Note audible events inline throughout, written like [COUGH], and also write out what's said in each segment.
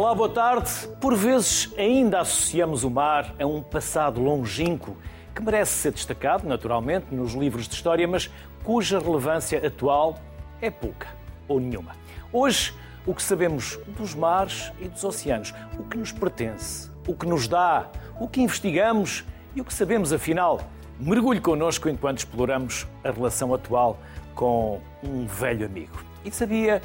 Olá, boa tarde. Por vezes ainda associamos o mar a um passado longínquo que merece ser destacado, naturalmente, nos livros de história, mas cuja relevância atual é pouca ou nenhuma. Hoje, o que sabemos dos mares e dos oceanos, o que nos pertence, o que nos dá, o que investigamos e o que sabemos afinal. Mergulhe connosco enquanto exploramos a relação atual com um velho amigo. E sabia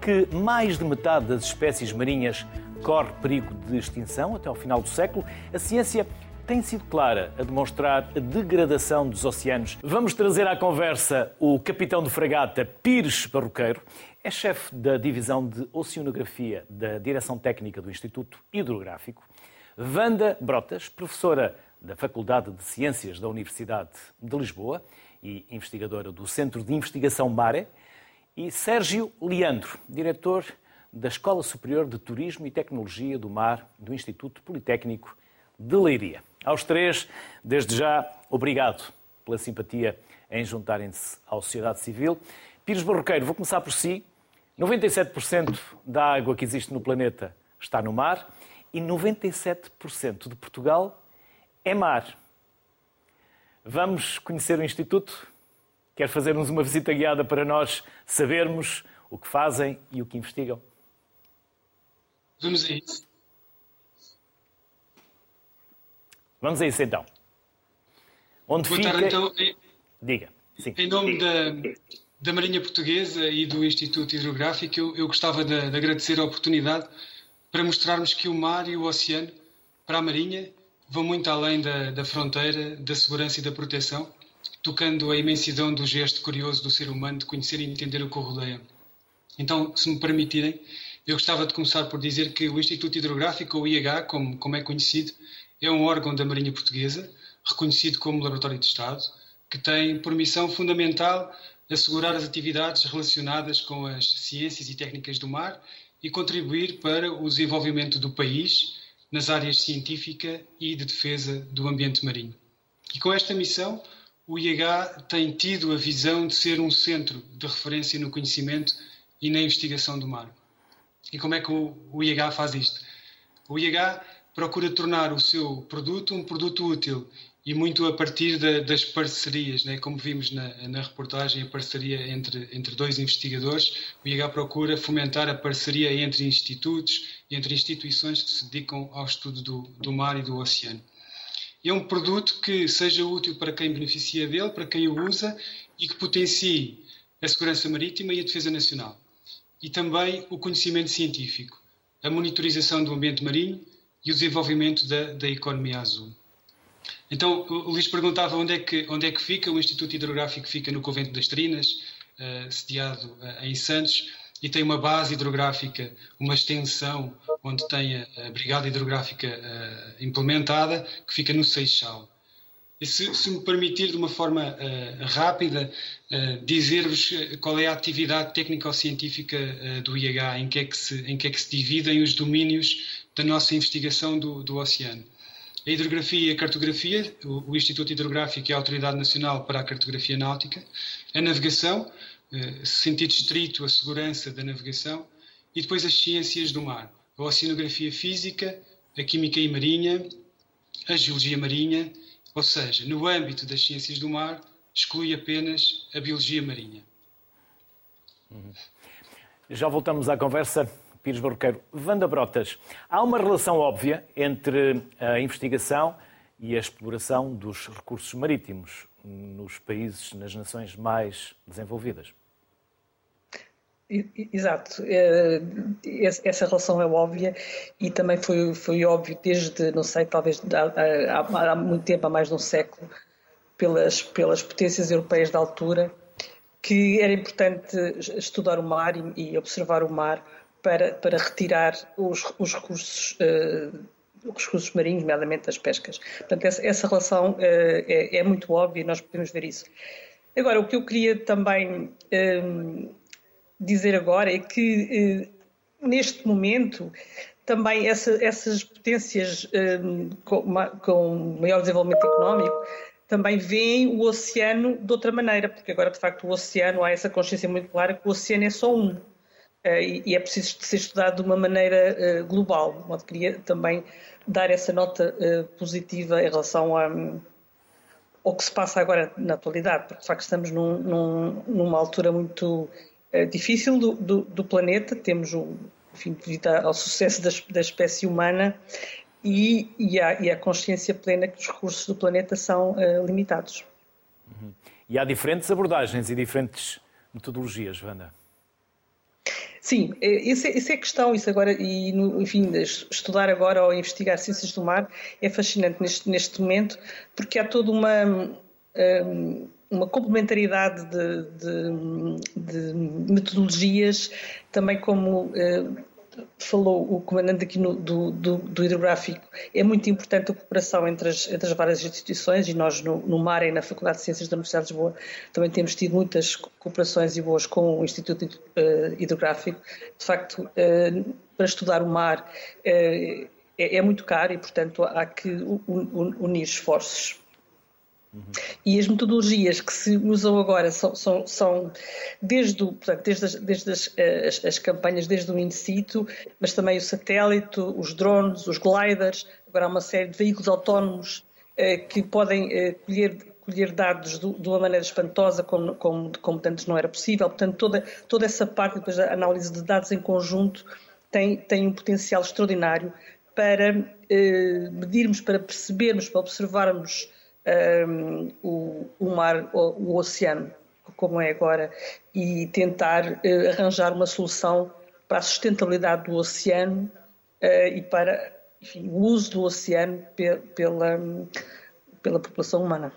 que mais de metade das espécies marinhas corre perigo de extinção até ao final do século? A ciência tem sido clara a demonstrar a degradação dos oceanos. Vamos trazer à conversa o capitão de fragata Pires Barroqueiro, é chefe da divisão de Oceanografia da Direção Técnica do Instituto Hidrográfico. Wanda Brotas, professora da Faculdade de Ciências da Universidade de Lisboa e investigadora do Centro de Investigação Mare. E Sérgio Leandro, diretor da Escola Superior de Turismo e Tecnologia do Mar do Instituto Politécnico de Leiria. Aos três, desde já, obrigado pela simpatia em juntarem-se à sociedade civil. Pires Barroqueiro, vou começar por si. 97% da água que existe no planeta está no mar e 97% de Portugal é mar. Vamos conhecer o Instituto? Quer fazer-nos uma visita guiada para nós sabermos o que fazem e o que investigam? Vamos a isso. Vamos a isso então. Onde fica... então. Diga. Sim. Em nome da, da Marinha Portuguesa e do Instituto Hidrográfico, eu, eu gostava de, de, agradecer a oportunidade para mostrarmos que o mar e o oceano, para a Marinha, vão muito além da, da fronteira, da segurança e da proteção, tocando a imensidão do gesto curioso do ser humano de conhecer e entender o que o rodeia. Então, se me permitirem, eu gostava de começar por dizer que o Instituto Hidrográfico, ou IH, como, como é conhecido, é um órgão da Marinha Portuguesa, reconhecido como Laboratório de Estado, que tem por missão fundamental assegurar as atividades relacionadas com as ciências e técnicas do mar e contribuir para o desenvolvimento do país nas áreas científica e de defesa do ambiente marinho. E com esta missão, o IH tem tido a visão de ser um centro de referência no conhecimento e na investigação do mar. E como é que o IH faz isto? O IH procura tornar o seu produto um produto útil e muito a partir da, das parcerias, né? como vimos na, na, reportagem, a parceria entre, entre dois investigadores, o IH procura fomentar a parceria entre institutos e entre instituições que se dedicam ao estudo do, do mar e do oceano. É um produto que seja útil para quem beneficia dele, para quem o usa e que potencie a segurança marítima e a defesa nacional. E também o conhecimento científico, a monitorização do ambiente marinho e o desenvolvimento da, da economia azul. Então, o Luís perguntava onde é, que, onde é que fica, o Instituto Hidrográfico fica no Convento das Trinas, uh, sediado uh, em Santos, e tem uma base hidrográfica, uma extensão, onde tem a, Brigada Hidrográfica uh, implementada, que fica no Seixal. E se, se me permitir, de uma forma rápida, dizer-vos qual é a atividade técnico-científica do IH, em que, é que se, em que é que se dividem os domínios da nossa investigação do, do oceano. A hidrografia e a cartografia, o, o, Instituto Hidrográfico é a Autoridade Nacional para a Cartografia Náutica, a navegação, eh, sentido estrito, a segurança da navegação, e depois as ciências do mar, a oceanografia física, a química e marinha, a geologia marinha, ou seja, no âmbito das ciências do mar, exclui apenas a biologia marinha. Uhum. Já voltamos à conversa. Pires Barroqueiro. Vanda Brotas, há uma relação óbvia entre a investigação e a exploração dos recursos marítimos nos países, nas nações mais desenvolvidas. Exato, é, essa relação é óbvia e também foi, foi óbvio desde, não sei, talvez há, há, há muito tempo, há mais de um século, pelas, pelas potências europeias da altura, que era importante estudar o mar e, e observar o mar para, para retirar os, os recursos. Uh, os recursos marinhos, nomeadamente as pescas. Portanto, essa, essa relação uh, é, é, muito óbvia e nós podemos ver isso. Agora, o que eu queria também dizer agora é que, neste momento, também essa, essas potências com, com maior desenvolvimento económico também veem o oceano de outra maneira, porque agora, de facto, o oceano, há essa consciência muito clara que o oceano é só um e é preciso ser estudado de uma maneira global, de modo que queria também dar essa nota positiva em relação a, ao que se passa agora na atualidade, porque de facto estamos num, num, numa altura muito difícil do, do, do planeta, temos um, enfim, devido ao sucesso da, da espécie humana e, e, a, e, a, consciência plena que os recursos do planeta são uh, limitados. Uhum. E há diferentes abordagens e diferentes metodologias, Wanda? Sim, essa é, é a questão, isso agora, e no, enfim, estudar agora ou investigar ciências do mar é fascinante neste, neste momento, porque há toda uma, hum, uma complementaridade de, de, de metodologias, também como hum, falou o comandante aqui no, do, do, do, hidrográfico, é muito importante a cooperação entre as, entre as várias instituições e nós no, no MAR e na Faculdade de Ciências da Universidade de Lisboa também temos tido muitas cooperações e boas com o Instituto uh, Hidrográfico. De facto, uh, para estudar o mar uh, é, é, muito caro e, portanto, há que unir esforços. Uhum. E as metodologias que se usam agora são, são, são desde, o, portanto, desde, as, desde as, as, as, campanhas, desde o in situ, mas também o satélite, os drones, os gliders, agora há uma série de veículos autónomos eh, que podem eh, colher, colher dados do, de uma maneira espantosa, como, como, como antes não era possível. Portanto, toda, toda essa parte, depois a análise de dados em conjunto, tem, tem um potencial extraordinário para eh, medirmos, para percebermos, para observarmos um, o, o, mar, o, o, oceano, como é agora, e tentar uh, arranjar uma solução para a sustentabilidade do oceano uh, e para enfim, o uso do oceano pe pela, pela população humana.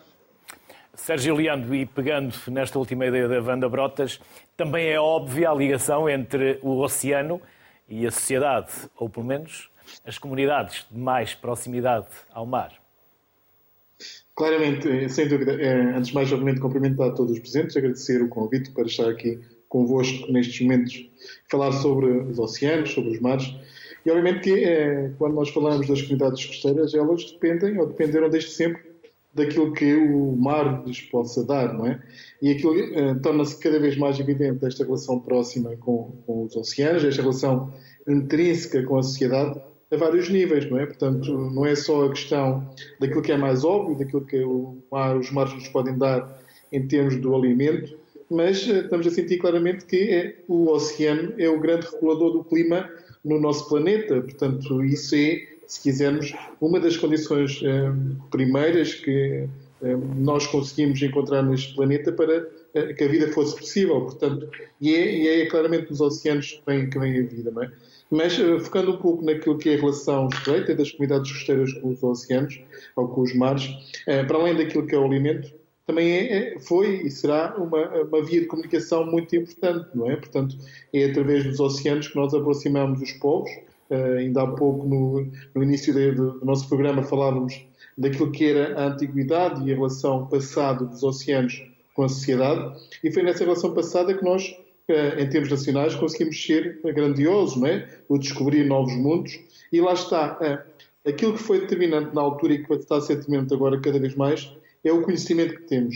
Sérgio Leandro, e pegando nesta última ideia da Wanda Brotas, também é óbvia a ligação entre o oceano e a sociedade, ou pelo menos as comunidades de mais proximidade ao mar. Claramente, eh, sem dúvida. É, antes de mais, obviamente, cumprimentar todos os presentes, agradecer o convite para estar aqui convosco nestes momentos, falar sobre os oceanos, sobre os mares. E, obviamente, que é, quando nós falamos das comunidades costeiras, elas dependem, ou dependeram desde sempre, daquilo que o mar lhes possa dar, não é? E aquilo é, torna-se cada vez mais evidente esta relação próxima com, com os oceanos, esta relação intrínseca com a sociedade, a vários níveis, não é? Portanto, não é só a questão daquilo que é mais óbvio, daquilo que os mares nos podem dar em termos do alimento, mas eh, estamos a sentir claramente que é, o oceano é o grande regulador do clima no nosso planeta. Portanto, isso é, se quisermos, uma das condições eh, primeiras que eh, nós conseguimos encontrar neste planeta para que a vida fosse possível. Portanto, e é, e é claramente nos oceanos que vem, que vem a vida, não é? Mas uh, focando um pouco naquilo que é a relação estreita das comunidades costeiras com os oceanos ou com os mares, uh, para além daquilo que é o alimento, também é, é, foi e será uma, uma, via de comunicação muito importante, não é? Portanto, é através dos oceanos que nós aproximamos os povos. Uh, ainda há pouco, no, no início de, do nosso programa, falávamos daquilo que era a antiguidade e a relação passada dos oceanos com a sociedade, e foi nessa relação passada que nós em termos nacionais, conseguimos ser grandiosos, não é? O descobrir novos mundos. E lá está. Aquilo que foi determinante na altura e que está a ser determinante agora cada vez mais é o conhecimento que temos.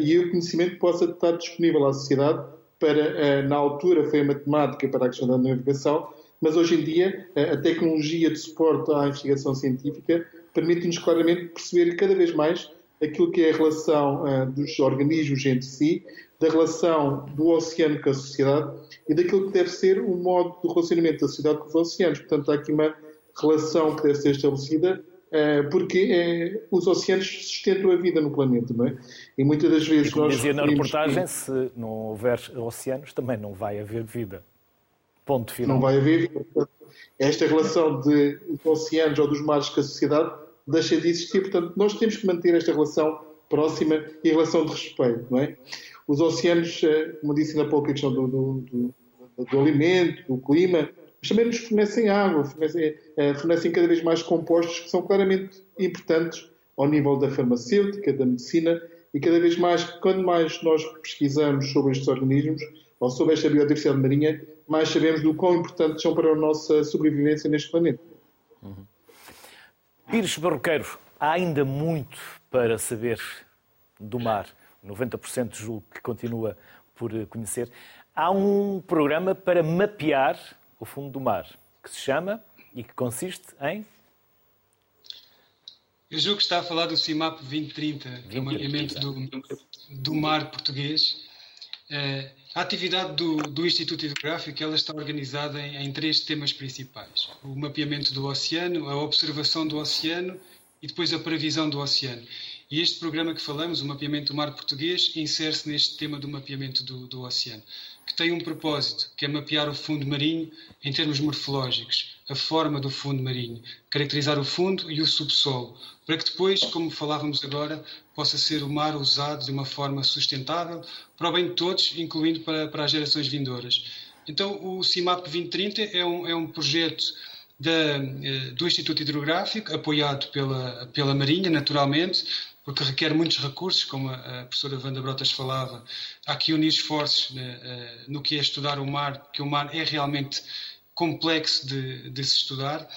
E o conhecimento que possa estar disponível à sociedade para, na altura, foi a matemática para a questão da navegação, mas hoje em dia a tecnologia de suporte à investigação científica permite-nos claramente perceber cada vez mais aquilo que é a relação dos organismos entre si, da relação do oceano com a sociedade e daquilo que deve ser o modo de relacionamento da sociedade com os oceanos. Portanto, há aqui uma relação que deve ser estabelecida uh, porque uh, os oceanos sustentam a vida no planeta, não é? E muitas das vezes e como nós. Dizia na reportagem, que... se não houver oceanos, também não vai haver vida. Ponto final. Não vai haver vida. Esta relação de, dos oceanos ou dos mares com a sociedade deixa de existir. Portanto, nós temos que manter esta relação próxima e relação de respeito, não é? Os oceanos, eh, como disse há pouco, a questão do, do, do, do alimento, do clima, mas também nos fornecem água, fornecem, eh, fornecem cada vez mais compostos que são claramente importantes ao nível da farmacêutica, da medicina, e cada vez mais, quando mais nós pesquisamos sobre estes organismos ou sobre esta biodiversidade marinha, mais sabemos do quão importantes são para a nossa sobrevivência neste planeta. Uhum. Pires Barroqueiro, há ainda muito para saber do mar. 90% julgo que continua por conhecer. há um programa para mapear o fundo do mar, que se chama e que consiste em eu julgo que está a falar do CIMAP 2030, 2030. que é do, do mar português. Uh, a atividade do, do, Instituto Hidrográfico ela está organizada em, em, três temas principais: o mapeamento do oceano, a observação do oceano e depois a previsão do oceano. E este programa que falamos, o mapeamento do mar português, insere-se neste tema do mapeamento do, do oceano que tem um propósito, que é mapear o fundo marinho em termos morfológicos, a forma do fundo marinho, caracterizar o fundo e o subsolo, para que depois, como falávamos agora, possa ser o mar usado de uma forma sustentável para o bem de todos, incluindo para, para as gerações vindouras. Então, o CIMAP 2030 é um, é um projeto da, eh, do Instituto Hidrográfico, apoiado pela, pela Marinha, naturalmente, porque requer muitos recursos, como a professora Wanda Brotas falava. Há que unir esforços no que é estudar o mar, que o mar é realmente complexo de, de, se estudar.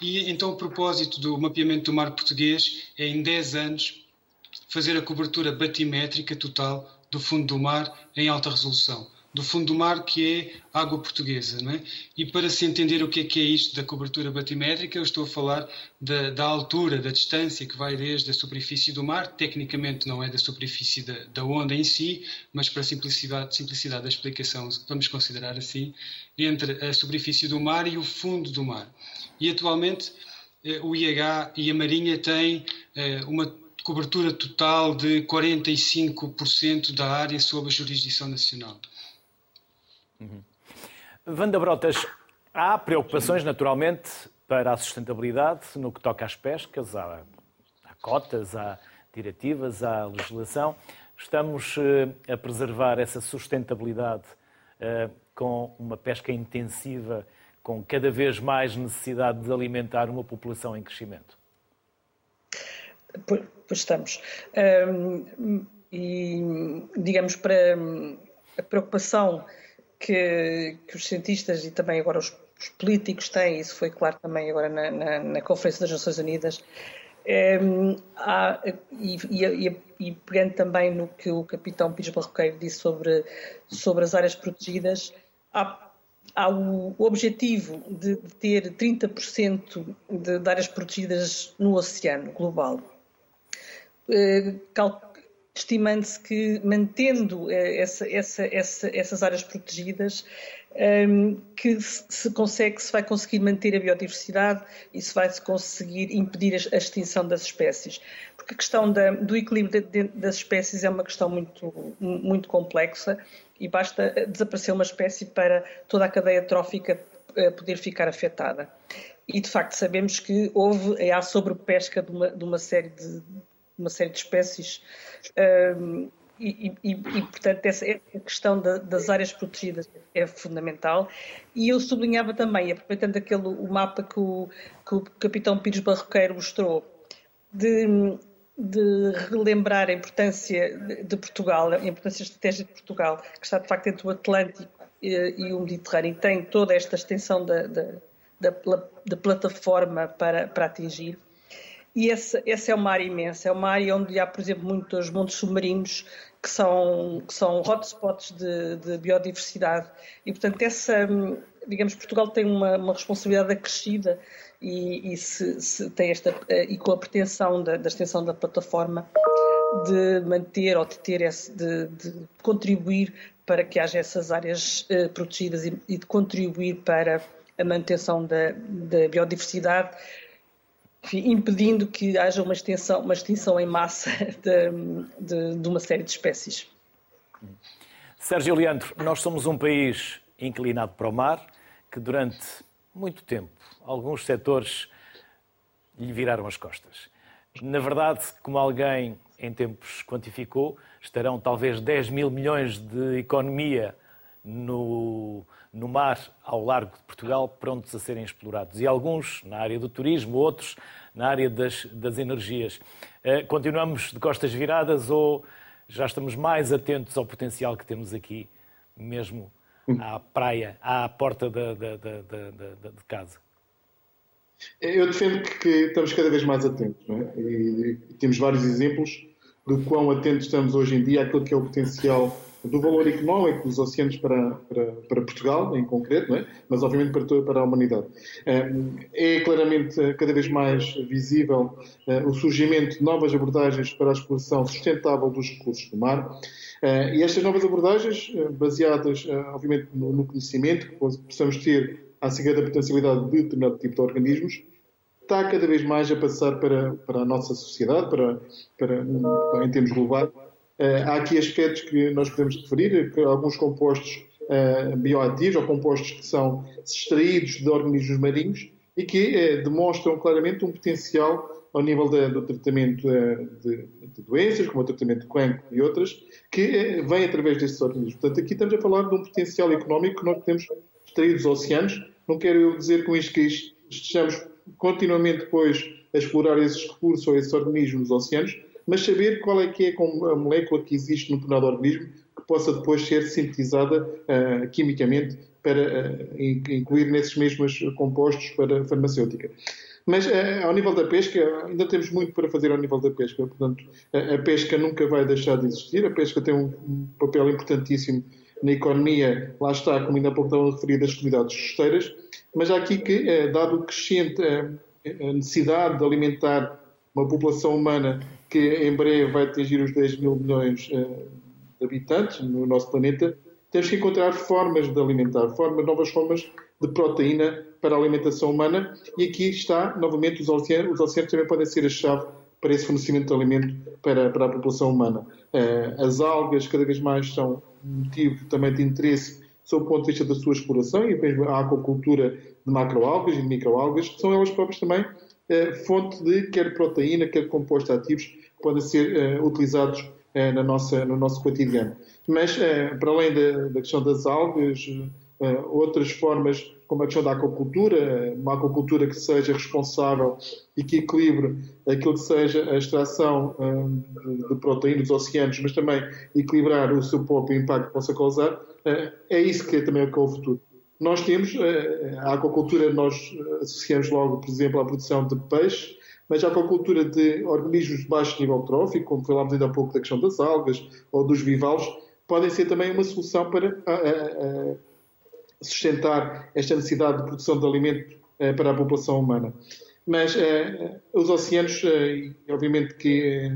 E então o propósito do mapeamento do mar português é, em 10 anos, fazer a cobertura batimétrica total do fundo do mar em alta resolução do fundo do mar, que é água portuguesa. Não é? E para se entender o que é, que é isto da cobertura batimétrica, eu estou a falar da, da, altura, da distância que vai desde a superfície do mar, tecnicamente não é da superfície da, da onda em si, mas para simplicidade, simplicidade da explicação, vamos considerar assim, entre a superfície do mar e o fundo do mar. E atualmente eh, o IH e a Marinha têm eh, uma cobertura total de 45% da área sob a jurisdição nacional. Uhum. Vanda Brotas, há preocupações naturalmente para a sustentabilidade no que toca às pescas, há, há cotas, há diretivas, há legislação. Estamos uh, a preservar essa sustentabilidade uh, com uma pesca intensiva, com cada vez mais necessidade de alimentar uma população em crescimento? Pois, estamos. Um, e, digamos, para a preocupação que, que os cientistas e também agora os, os, políticos têm, isso foi claro também agora na, na, na Conferência das Nações Unidas, é, há, e, e, e, pegando também no que o capitão Pires Barroqueiro disse sobre, sobre as áreas protegidas, há, há o, objetivo de, ter 30% de, áreas protegidas no oceano global. É, estimando-se que, mantendo eh, essa, essa, essa, essas áreas protegidas, ehm, que se consegue, se vai conseguir manter a biodiversidade e se vai -se conseguir impedir a extinção das espécies. Porque a questão da, do equilíbrio de, de, das espécies é uma questão muito, muito complexa e basta desaparecer uma espécie para toda a cadeia trófica eh, poder ficar afetada. E de facto sabemos que houve a sobrepesca de uma, de uma série de, uma série de espécies. E, e, e, portanto, essa, questão da, das áreas protegidas é fundamental. E eu sublinhava também, aproveitando aquele, o mapa que o, que o capitão Pires Barroqueiro mostrou, de, de relembrar a importância de Portugal, a importância estratégica de Portugal, que está de facto entre o Atlântico e, e o Mediterrâneo, e tem toda esta extensão da, da, da, da plataforma para, para atingir. E essa, essa é uma área imensa, é uma área onde há, por exemplo, muitos montes submarinos que são, que são hotspots de, de biodiversidade. E, portanto, essa, digamos, Portugal tem uma, uma responsabilidade acrescida e, e se, se, tem esta, e com a pretensão da, da, extensão da plataforma de manter ou de ter esse, de, de contribuir para que haja essas áreas uh, protegidas e, e, de contribuir para a manutenção da, da biodiversidade impedindo que haja uma extensão, uma extinção em massa [LAUGHS] de, de, de uma série de espécies. Sérgio Leandro, nós somos um país inclinado para o mar, que durante muito tempo alguns setores lhe viraram as costas. Na verdade, como alguém em tempos quantificou, estarão talvez 10 mil milhões de economia no, no mar ao largo de Portugal prontos a serem explorados. E alguns na área do turismo, outros na área das, das energias. Eh, continuamos de costas viradas ou já estamos mais atentos ao potencial que temos aqui, mesmo à praia, à porta da, da, da, de casa? Eu defendo que estamos cada vez mais atentos, não é? e temos vários exemplos do quão atentos estamos hoje em dia àquilo que é o potencial do valor económico dos oceanos para, para, para Portugal, em concreto, é? mas obviamente para, para a humanidade. É claramente cada vez mais visível o surgimento de novas abordagens para a exploração sustentável dos recursos do mar. E estas novas abordagens, baseadas, obviamente, no conhecimento que possamos ter acerca da potencialidade de determinado tipo de organismos, está cada vez mais a passar para, para a nossa sociedade, para, para, em termos globais. Uh, há aqui aspectos que nós podemos referir, que alguns compostos uh, bioativos ou compostos que são extraídos de organismos marinhos e que uh, demonstram claramente um potencial ao nível do tratamento de, doenças, como o tratamento de cancro e outras, que vem através destes organismos. Portanto, aqui estamos a falar de um potencial económico que nós temos extraído dos oceanos. Não quero eu dizer com isto que estejamos continuamente depois a explorar esses recursos ou esses organismos nos oceanos, mas saber qual é que é a molécula que existe no determinado organismo que possa depois ser sintetizada uh, quimicamente para uh, incluir nesses mesmos compostos para a farmacêutica. Mas uh, ao nível da pesca, ainda temos muito para fazer ao nível da pesca. Portanto, a, a pesca nunca vai deixar de existir. A pesca tem um, papel importantíssimo na economia. Lá está, como ainda há pouco estavam a referir, das atividades costeiras. Mas há aqui que, dado o crescente a necessidade de alimentar uma população humana que em breve vai atingir os 10 mil milhões uh, de habitantes no nosso planeta, temos que encontrar formas de alimentar, formas, novas formas de proteína para a alimentação humana e aqui está, novamente, os oceanos, os oceanos também podem ser a chave para esse fornecimento de alimento para, para a população humana. Uh, as algas cada vez mais são motivo também de interesse sob o ponto de vista da sua exploração e mesmo a aquacultura de macroalgas e de microalgas, são elas próprias também eh, fonte de quer proteína, quer compostos ativos podem ser eh, utilizados eh, na nossa, no nosso cotidiano. Mas, para além da, da questão das algas, outras formas, como a questão da aquacultura, uma aquacultura que seja responsável e que equilibre aquilo que seja a extração de proteína dos oceanos, mas também equilibrar o seu próprio impacto que possa causar, é isso que é também o futuro. Nós temos, eh, a aquacultura, nós associamos logo, por exemplo, à produção de peixe, mas a aquacultura de organismos de baixo nível trófico, como falámos ainda há pouco da questão das algas ou dos bivalves, podem ser também uma solução para sustentar esta necessidade de produção de alimento eh, para a população humana. Mas eh, os oceanos, obviamente que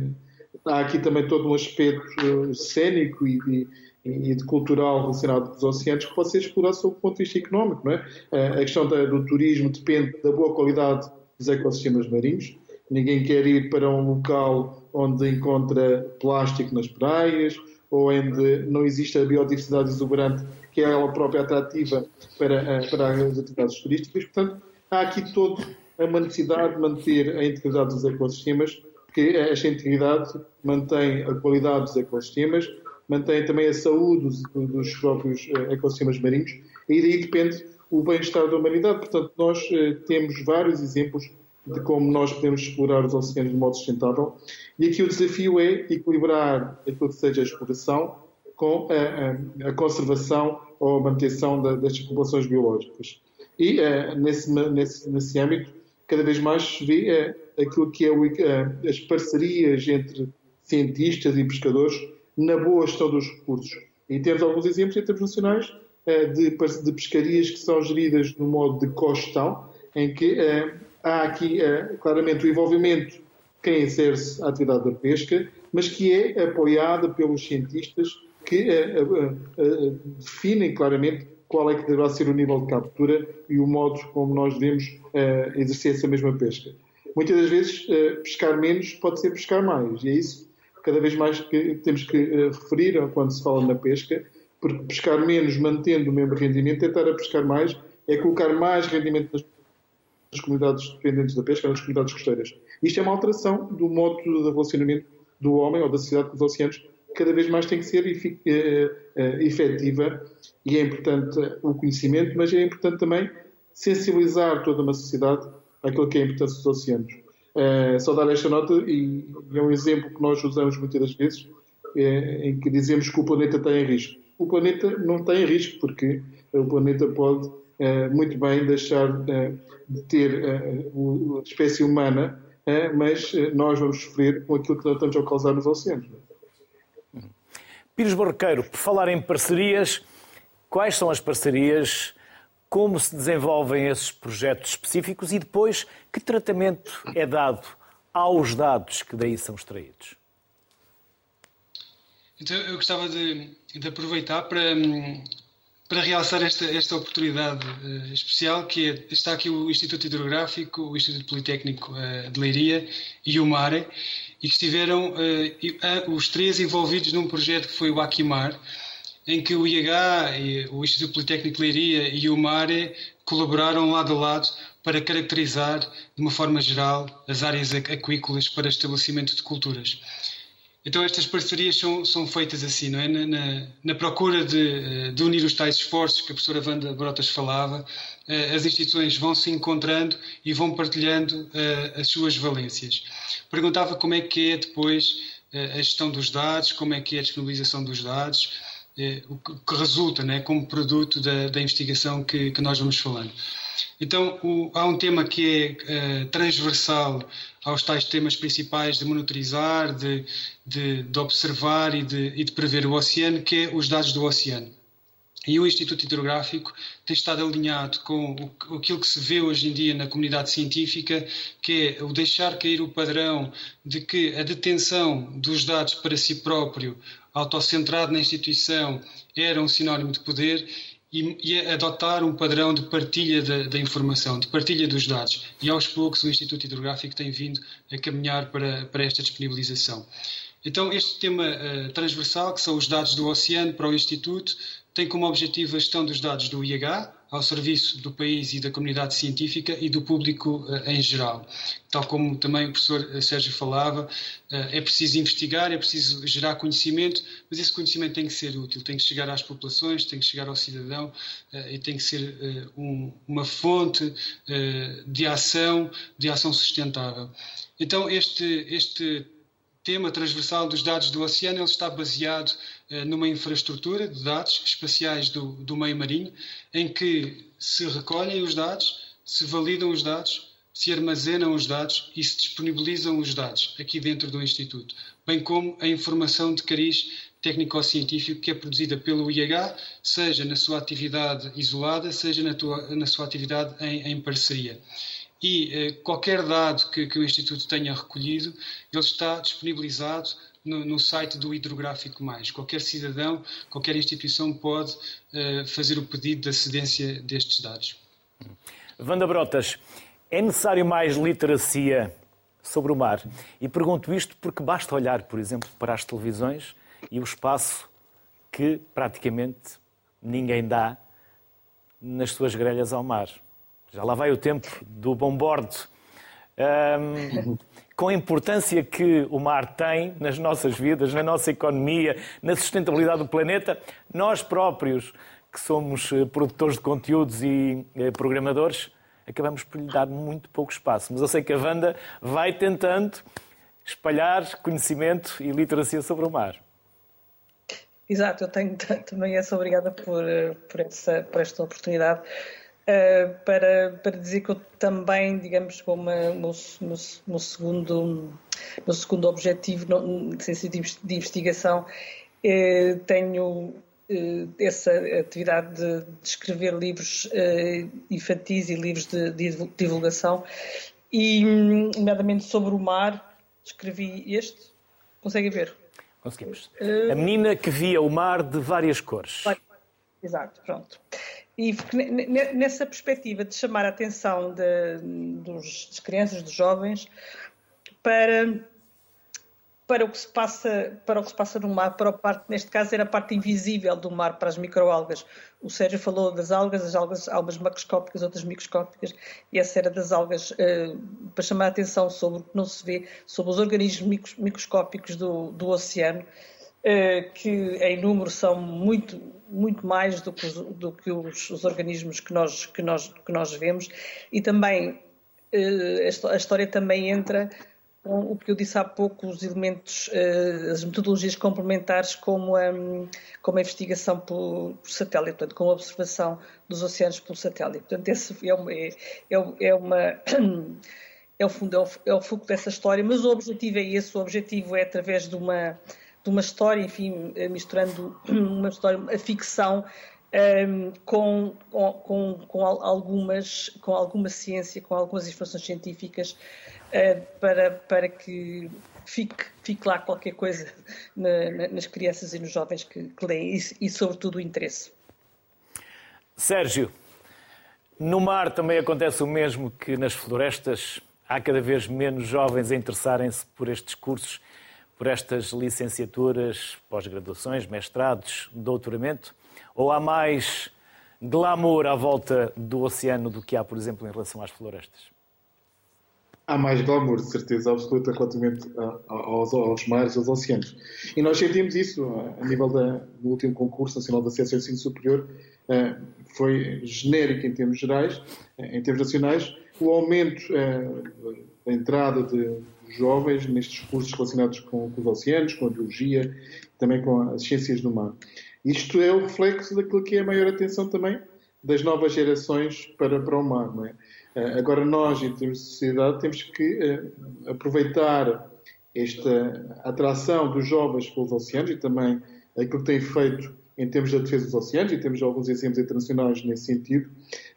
há aqui também todo um aspecto cênico e, e de cultural relacionado com os oceanos que pode ser explorado sob o ponto de vista económico. Não é? A questão do turismo depende da boa qualidade dos ecossistemas marinhos. Ninguém quer ir para um local onde encontra plástico nas praias ou onde não existe a biodiversidade exuberante que é ela própria atrativa para, para as atividades turísticas. Portanto, há aqui toda uma necessidade de manter a integridade dos ecossistemas, que esta integridade mantém a qualidade dos ecossistemas, mantém também a saúde dos, dos próprios eh, ecossistemas marinhos e daí depende o bem-estar da humanidade. Portanto, nós eh, temos vários exemplos de como nós podemos explorar os oceanos de modo sustentável e aqui o desafio é equilibrar aquilo que seja a exploração com a, a, a conservação ou a manutenção da, destas populações biológicas. E uh, nesse, nesse, nesse âmbito, cada vez mais se vê uh, aquilo que é o, uh, as parcerias entre cientistas e pescadores na boa gestão dos recursos. E temos alguns exemplos em termos nacionais eh, de, de pescarias que são geridas no modo de costão, em que eh, há aqui eh, claramente o envolvimento de quem exerce a atividade da pesca, mas que é apoiada pelos cientistas que definem claramente qual é que deverá ser o nível de captura e o modo como nós devemos exercer essa mesma pesca. Muitas das vezes, pescar menos pode ser pescar mais, e é isso cada vez mais que temos que uh, referir quando se fala na pesca, porque pescar menos mantendo o mesmo rendimento, tentar a pescar mais, é colocar mais rendimento nas, nas comunidades dependentes da pesca, nas comunidades costeiras. Isto é uma alteração do modo de relacionamento do homem ou da sociedade com os oceanos, que cada vez mais tem que ser uh, uh, efetiva e é importante o conhecimento, mas é importante também sensibilizar toda uma sociedade àquilo que é a importância dos oceanos. É, só dar esta nota e é um exemplo que nós usamos muitas das vezes é, em que dizemos que o planeta está em risco. O planeta não está em risco porque o planeta pode muito bem deixar de ter a espécie humana, mas nós vamos sofrer com aquilo que nós estamos a causar nos oceanos. Pires Barroqueiro, por falar em parcerias, quais são as parcerias, como se desenvolvem esses projetos específicos e depois que tratamento é dado aos dados que daí são extraídos? Então, eu gostava de, de aproveitar para, para realçar esta, esta oportunidade uh, especial, que é, está aqui o Instituto Hidrográfico, o Instituto Politécnico uh, de Leiria e o MARE, e que estiveram uh, os três envolvidos num projeto que foi o Aquimar, em que o IH, o Instituto Politécnico de Leiria e o MARE colaboraram lado a lado para caracterizar, de uma forma geral, as áreas aquícolas para estabelecimento de culturas. Então estas parcerias são, são feitas assim, não é? Na, na, na, procura de, de unir os tais esforços que a professora Wanda Brotas falava, eh, as instituições vão se encontrando e vão partilhando uh, as suas valências. Perguntava como é que é depois a gestão dos dados, como é que é a disponibilização dos dados, uh, o que resulta né, como produto da, da investigação que, que nós vamos falando. Então, o, há um tema que é uh, transversal aos tais temas principais de monitorizar, de, de, de observar e de, e de, prever o oceano, que é os dados do oceano. E o Instituto Hidrográfico tem estado alinhado com o, aquilo que se vê hoje em dia na comunidade científica, que é o deixar cair o padrão de que a detenção dos dados para si próprio, autocentrado na instituição, era um sinónimo de poder e, e adotar um padrão de partilha da, da, informação, de partilha dos dados. E aos poucos o Instituto Hidrográfico tem vindo a caminhar para, para esta disponibilização. Então, este tema uh, transversal, que são os dados do oceano para o Instituto, tem como objetivo a gestão dos dados do IH, ao serviço do país e da comunidade científica e do público uh, em geral. Tal como também o professor eh, Sérgio falava, uh, é preciso investigar, é preciso gerar conhecimento, mas esse conhecimento tem que ser útil, tem que chegar às populações, tem que chegar ao cidadão uh, e tem que ser um, uma fonte de ação, de ação sustentável. Então, este, este tema transversal dos dados do oceano ele está baseado eh, numa infraestrutura de dados espaciais do, do meio marinho, em que se recolhem os dados, se validam os dados, se armazenam os dados e se disponibilizam os dados aqui dentro do Instituto, bem como a informação de cariz técnico-científico que é produzida pelo IH, seja na sua atividade isolada, seja na, tua, na sua atividade em, em parceria e eh, qualquer dado que, que, o Instituto tenha recolhido, ele está disponibilizado no, no, site do Hidrográfico Mais. Qualquer cidadão, qualquer instituição pode eh, fazer o pedido de acedência destes dados. Vanda Brotas, é necessário mais literacia sobre o mar? E pergunto isto porque basta olhar, por exemplo, para as televisões e o espaço que praticamente ninguém dá nas suas grelhas ao mar. Já lá vai o tempo do bombordo. Um, com a importância que o mar tem nas nossas vidas, na nossa economia, na sustentabilidade do planeta, nós próprios, que somos eh, produtores de conteúdos e eh, programadores, acabamos por lhe dar muito pouco espaço. Mas eu sei que a Wanda vai tentando espalhar conhecimento e literacia sobre o mar. Exato, eu tenho [LAUGHS] também essa obrigada por, eh, por, essa, por esta oportunidade. Uh, para, para dizer que eu também, digamos, como meu, meu, segundo, meu segundo objetivo no, de investigação, uh, tenho uh, essa atividade de, de escrever livros infantis e livros de, de, divulgação, e, nomeadamente sobre o mar, escrevi este. Conseguem ver? Conseguimos. A menina que via o mar de várias cores. Exato, pronto. E nessa perspectiva de chamar a atenção de, dos, das crianças, dos jovens, para, para, o que se passa, para o que se passa no mar, para a parte, neste caso era a parte invisível do mar, para as microalgas. O Sérgio falou das algas, as algas, algumas macroscópicas, outras microscópicas, e essa era das algas, uh, para chamar a atenção sobre o que não se vê, sobre os organismos microscópicos do, do oceano, que em número são muito muito mais do que os, do que os, os organismos que nós, que, nós, que nós vemos e também eh, a história também entra com o que eu disse há pouco, os elementos, eh, as metodologias complementares como a, como a investigação por, por satélite, portanto, com a observação dos oceanos pelo satélite. Portanto, esse é uma, é, é uma é o fundo, é é o foco dessa história, mas o objetivo é esse, o objetivo é através de uma de uma história, enfim, misturando uma história, a ficção um, com, com, com, algumas, com alguma ciência, com algumas informações científicas, uh, para, para que fique, fique lá qualquer coisa na, na, nas crianças e nos jovens que, que leem e, e, sobretudo, o interesse. Sérgio, no mar também acontece o mesmo que nas florestas. Há cada vez menos jovens a interessarem-se por estes cursos, por estas licenciaturas, pós-graduações, mestrados, doutoramento. Ou há mais glamour à volta do oceano do que há, por exemplo, em relação às florestas? Há mais glamour, de certeza absoluta, relativamente aos, aos mares, aos oceanos. E nós sentimos isso a nível da, do último concurso nacional da Ciência e Ensino Superior. Eh, foi genérico em termos gerais, eh, em termos nacionais. O aumento eh, da entrada de jovens nestes cursos relacionados com, com os oceanos, com a biologia, também com as ciências do mar. Isto é o reflexo daquilo que é a maior atenção também das novas gerações para, para o mar. Não é? Eh, agora, nós, em termos de sociedade, temos que uh, aproveitar esta atração dos jovens pelos oceanos e também aquilo que tem feito em termos da defesa dos oceanos, e temos alguns exemplos internacionais nesse sentido,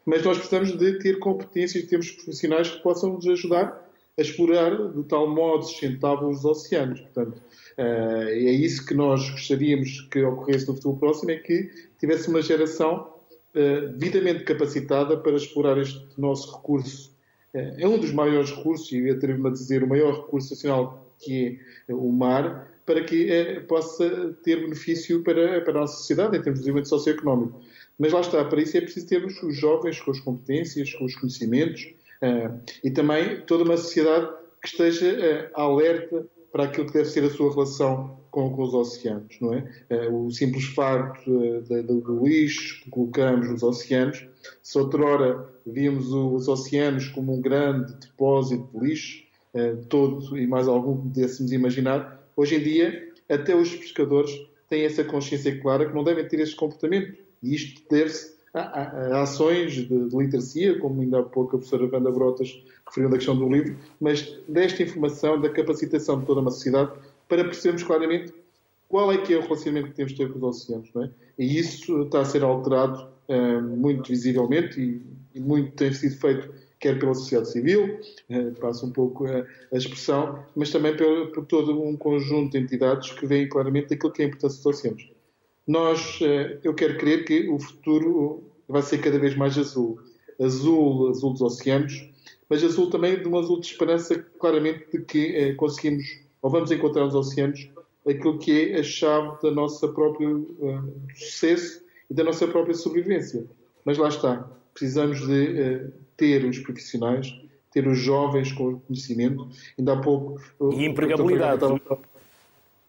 mas nós precisamos de ter competências, termos profissionais que possam nos ajudar explorar de tal modo sustentável os oceanos. Portanto, Uh, é isso que nós gostaríamos que ocorresse no futuro próximo, é que tivesse uma geração uh, devidamente capacitada para explorar este nosso recurso. Uh, é um dos maiores recursos, e atrevo-me a dizer o maior recurso nacional, que é o mar, para que possa ter benefício para, para a nossa sociedade, em termos de desenvolvimento socioeconómico. Mas lá está, para isso é preciso termos os jovens com as competências, com os conhecimentos, e também toda uma sociedade que esteja alerta para aquilo que deve ser a sua relação com, com os oceanos, não é? Eh, o simples facto eh, do lixo que colocamos nos oceanos, se outrora víamos os oceanos como um grande depósito de lixo, eh, todo e mais algum que pudéssemos imaginar, hoje em dia até os pescadores têm essa consciência clara que não devem ter este comportamento. E isto deve-se ações de, de literacia, como ainda há pouco a professora Wanda Brotas referiu da questão do livro, mas desta informação, da capacitação de toda uma sociedade, para percebermos claramente qual é que é o relacionamento que temos de ter com os oceanos. É? E isso está a ser alterado muito visivelmente e, e, muito tem sido feito quer pela sociedade civil, uh, passa um pouco a, a expressão, mas também por, por, todo um conjunto de entidades que veem claramente aquilo que é a importância dos oceanos. Nós, uh, eu quero crer que o futuro vai ser cada vez mais azul. Azul, azul dos oceanos, mas azul também de um azul de esperança, claramente, de que eh, conseguimos, ou vamos encontrar nos oceanos, aquilo que é a chave da nossa própria uh, sucesso e da nossa própria sobrevivência. Mas lá está, precisamos de uh, ter os profissionais, ter os jovens com conhecimento, ainda há pouco... E empregabilidade.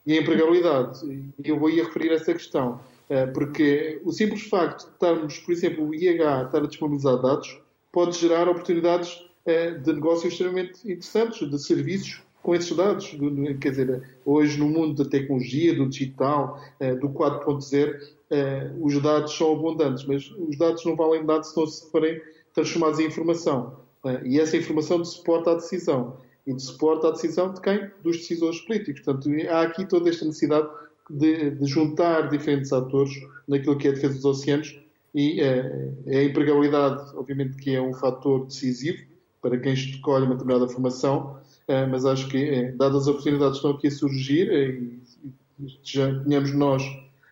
E empregabilidade. E eu vou ir referir a essa questão, uh, porque o simples facto de estarmos, por exemplo, o IH estar a disponibilizar dados, pode gerar oportunidades é, de negócios extremamente interessantes, de serviços com esses dados. Quer dizer, hoje no mundo da tecnologia, do digital, é, do 4.0, é, os dados são abundantes, mas os dados não valem nada se não se forem transformados em informação. E essa informação de suporte à decisão. E de suporte à decisão de quem? Dos decisores políticos. Portanto, há aqui toda esta necessidade de, de juntar diferentes atores naquilo que é a defesa dos oceanos e a empregabilidade, obviamente, que é um fator decisivo, para quem escolhe uma determinada formação, eh, mas acho que, eh, dadas as oportunidades que estão aqui a surgir, eh, e já tenhamos nós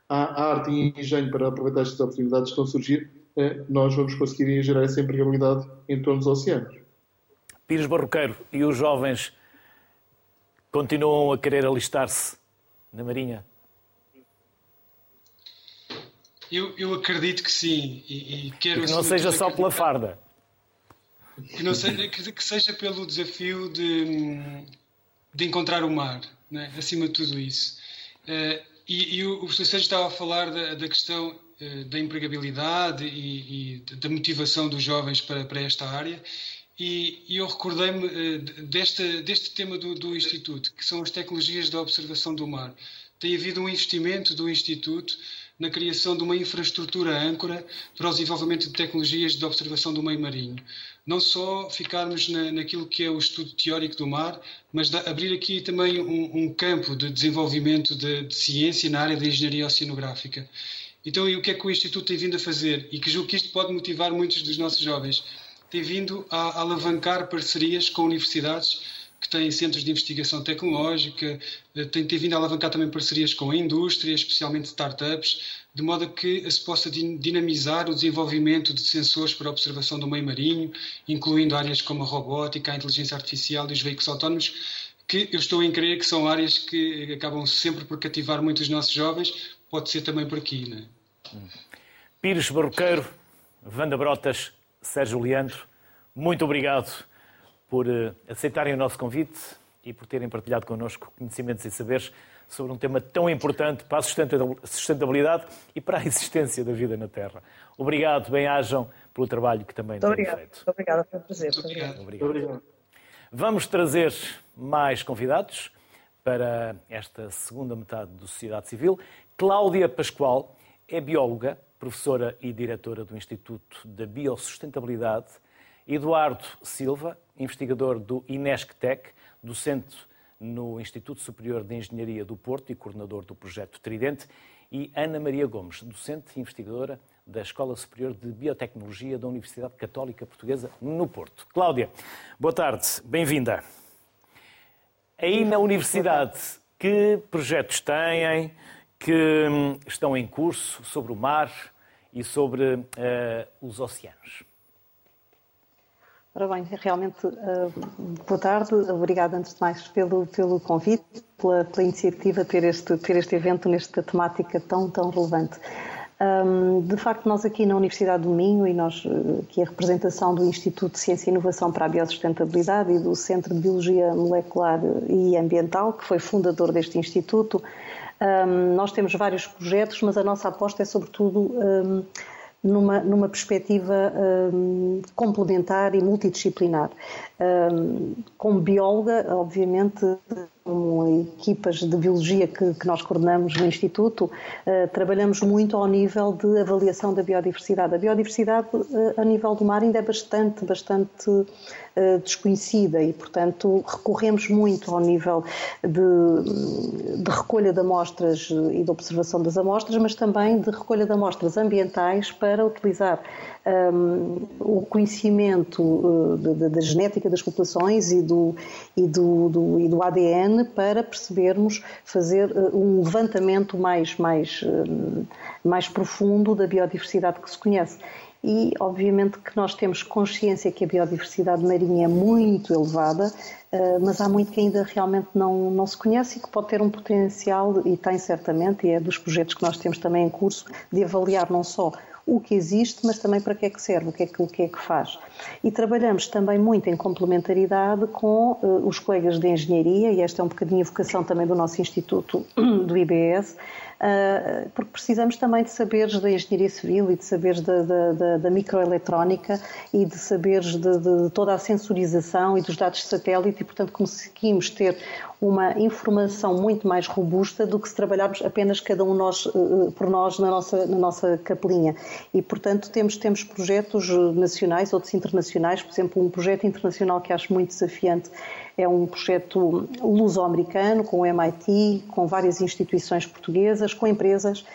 a arte e engenho para aproveitar estas oportunidades que estão a surgir, nós vamos conseguir gerar essa empregabilidade em torno dos oceanos. Pires Barroqueiro e os jovens continuam a querer alistar-se na Marinha? Eu, eu acredito que sim. E, e quero que não seja só pela farda. Que, não seja, que seja pelo desafio de, de encontrar o mar, né? acima de tudo isso. Uh, e, e, o, professor Sérgio estava a falar da, da questão uh, da empregabilidade e, e, da motivação dos jovens para, para esta área. E, e eu recordei-me uh, deste, deste tema do, do Instituto, que são as tecnologias da observação do mar. Tem havido um investimento do Instituto na criação de uma infraestrutura âncora para o desenvolvimento de tecnologias de observação do meio marinho. Não só ficarmos na, naquilo que é o estudo teórico do mar, mas da, abrir aqui também um, um campo de desenvolvimento de, de, ciência na área da engenharia oceanográfica. Então, e o que é que o Instituto tem vindo a fazer? E que julgo que isto pode motivar muitos dos nossos jovens. Tem vindo a, alavancar parcerias com universidades que têm centros de investigação tecnológica, eh, tem, tem vindo a alavancar também parcerias com a indústria, especialmente startups, de modo a que se possa dinamizar o desenvolvimento de sensores para observação do meio marinho, incluindo áreas como a robótica, a inteligência artificial e os veículos autónomos, que eu estou em crer que são áreas que acabam sempre por cativar muitos nossos jovens, pode ser também por aqui. Não é? Pires Barroqueiro, Vanda Brotas, Sérgio Leandro, muito obrigado por eh, aceitarem o nosso convite e por terem partilhado connosco conhecimentos e saberes sobre um tema tão importante para a sustentabilidade e para a [LAUGHS] existência da vida na Terra. Obrigado, bem-ajam pelo trabalho que também têm feito. Muito obrigada, foi um prazer. Muito obrigado. obrigado. obrigado. Vamos trazer mais convidados para esta segunda metade do Sociedade Civil. Cláudia Pascoal é bióloga, professora e diretora do Instituto da Biosustentabilidade. Eduardo Silva investigador do INESCTEC, docente no Instituto Superior de Engenharia do Porto e coordenador do projeto Tridente, e Ana Maria Gomes, docente e investigadora da Escola Superior de Biotecnologia da Universidade Católica Portuguesa no Porto. Cláudia, boa tarde, bem-vinda. Aí na universidade, que projetos têm, que hum, estão em curso sobre o mar e sobre uh, os oceanos? Ora bem, realmente, uh, boa tarde. Obrigada, antes de mais, pelo, pelo convite, pela, pela iniciativa de ter este, ter este evento nesta temática tão, tão relevante. Um, de facto, nós aqui na Universidade do Minho, e nós, que é a representação do Instituto de Ciência e Inovação para a Biosustentabilidade e do Centro de Biologia Molecular e Ambiental, que foi fundador deste instituto, um, nós temos vários projetos, mas a nossa aposta é sobretudo um, numa, numa perspectiva um, complementar e multidisciplinar. Como bióloga, obviamente, com equipas de biologia que, que nós coordenamos no Instituto, uh, trabalhamos muito ao nível de avaliação da biodiversidade. A biodiversidade uh, a nível do mar ainda é bastante, bastante uh, desconhecida e, portanto, recorremos muito ao nível de, de, recolha de amostras e de observação das amostras, mas também de recolha de amostras ambientais para utilizar um, o conhecimento da genética das populações e do, e do, do, e do ADN para percebermos fazer uh, um levantamento mais, mais, uh, mais profundo da biodiversidade que se conhece. E, obviamente, que nós temos consciência que a biodiversidade marinha é muito elevada, uh, mas há muito que ainda realmente não, não se conhece e que pode ter um potencial, e tem certamente, e é dos projetos que nós temos também em curso, de avaliar não só o que existe, mas também para que é que serve, o que é que, o que, é que faz. E trabalhamos também muito em complementaridade com uh, os colegas de engenharia, e esta é um bocadinho a vocação também do nosso Instituto [CLEARS THROAT] do IBS, uh, porque precisamos também de saberes da engenharia civil e de saberes da, da, da, da microeletrónica e de saberes de, de, toda a sensorização e dos dados de satélite, e portanto conseguimos ter uma informação muito mais robusta do que se trabalharmos apenas cada um nós, uh, por nós na nossa, na nossa capelinha. E, portanto, temos, temos projetos nacionais, outros internacionais, por exemplo, um projeto internacional que acho muito desafiante é um projeto luso-americano, com o MIT, com várias instituições portuguesas, com empresas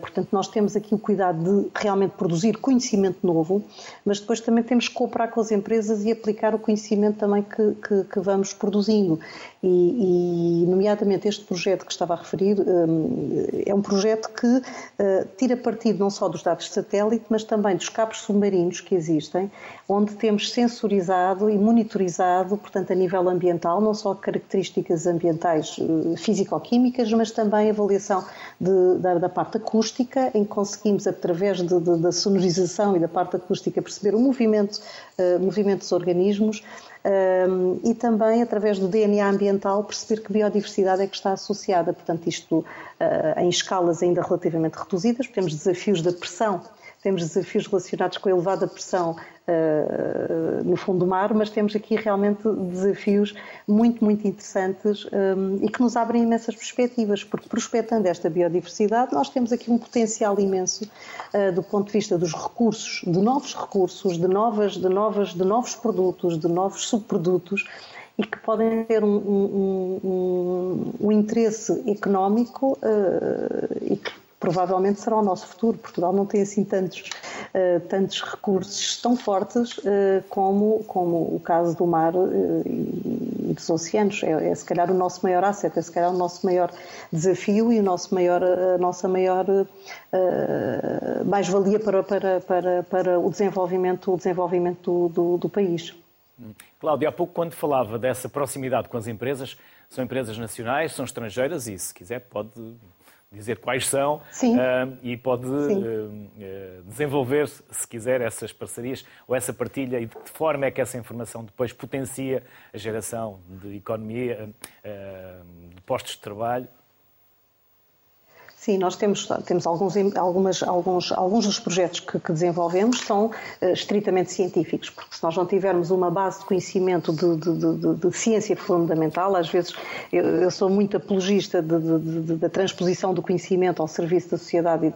portanto, nós temos aqui o cuidado de realmente produzir conhecimento novo, mas depois também temos que cooperar com as empresas e aplicar o conhecimento também que, que, que vamos produzindo. E, e, nomeadamente, este projeto que estava a referir um, é um projeto que uh, tira partido não só dos dados de satélite, mas também dos cabos submarinos que existem, onde temos sensorizado e monitorizado, portanto, a nível ambiental, não só características ambientais uh, físico-químicas, mas também avaliação de, da, da parte acústica, em que conseguimos, através de, de, da sonorização e da parte acústica, perceber o movimento, uh, movimento dos organismos um, e também, através do DNA ambiental, perceber que biodiversidade é que está associada. Portanto, isto uh, em escalas ainda relativamente reduzidas, temos desafios da pressão temos desafios relacionados com a elevada pressão uh, no fundo do mar, mas temos aqui realmente desafios muito, muito interessantes um, e que nos abrem imensas perspectivas, porque prospectando esta biodiversidade, nós temos aqui um potencial imenso uh, do ponto de vista dos recursos, de novos recursos, de, novas, de, novas, de novos produtos, de novos subprodutos e que podem ter um, um, um, um interesse económico uh, e que provavelmente será o nosso futuro. Portugal não tem assim tantos, uh, tantos recursos tão fortes uh, como, como o caso do mar e, dos oceanos. É, é, se calhar o nosso maior asset, é se calhar o nosso maior desafio e o nosso maior, a nossa maior mais-valia para, para, para, para o desenvolvimento, o desenvolvimento do, do, do país. Cláudio, há pouco quando falava dessa proximidade com as empresas, são empresas nacionais, são estrangeiras e se quiser pode dizer quais são uh, e pode uh, desenvolver, se quiser, essas parcerias ou essa partilha e de que forma é que essa informação depois potencia a geração de economia, uh, de postos de trabalho Sim, nós temos, temos alguns, algumas, alguns, alguns dos projetos que, que desenvolvemos são uh, estritamente científicos, porque se nós não tivermos uma base de conhecimento de, de, de, de ciência fundamental, às vezes eu, eu sou muito apologista da transposição do conhecimento ao serviço da sociedade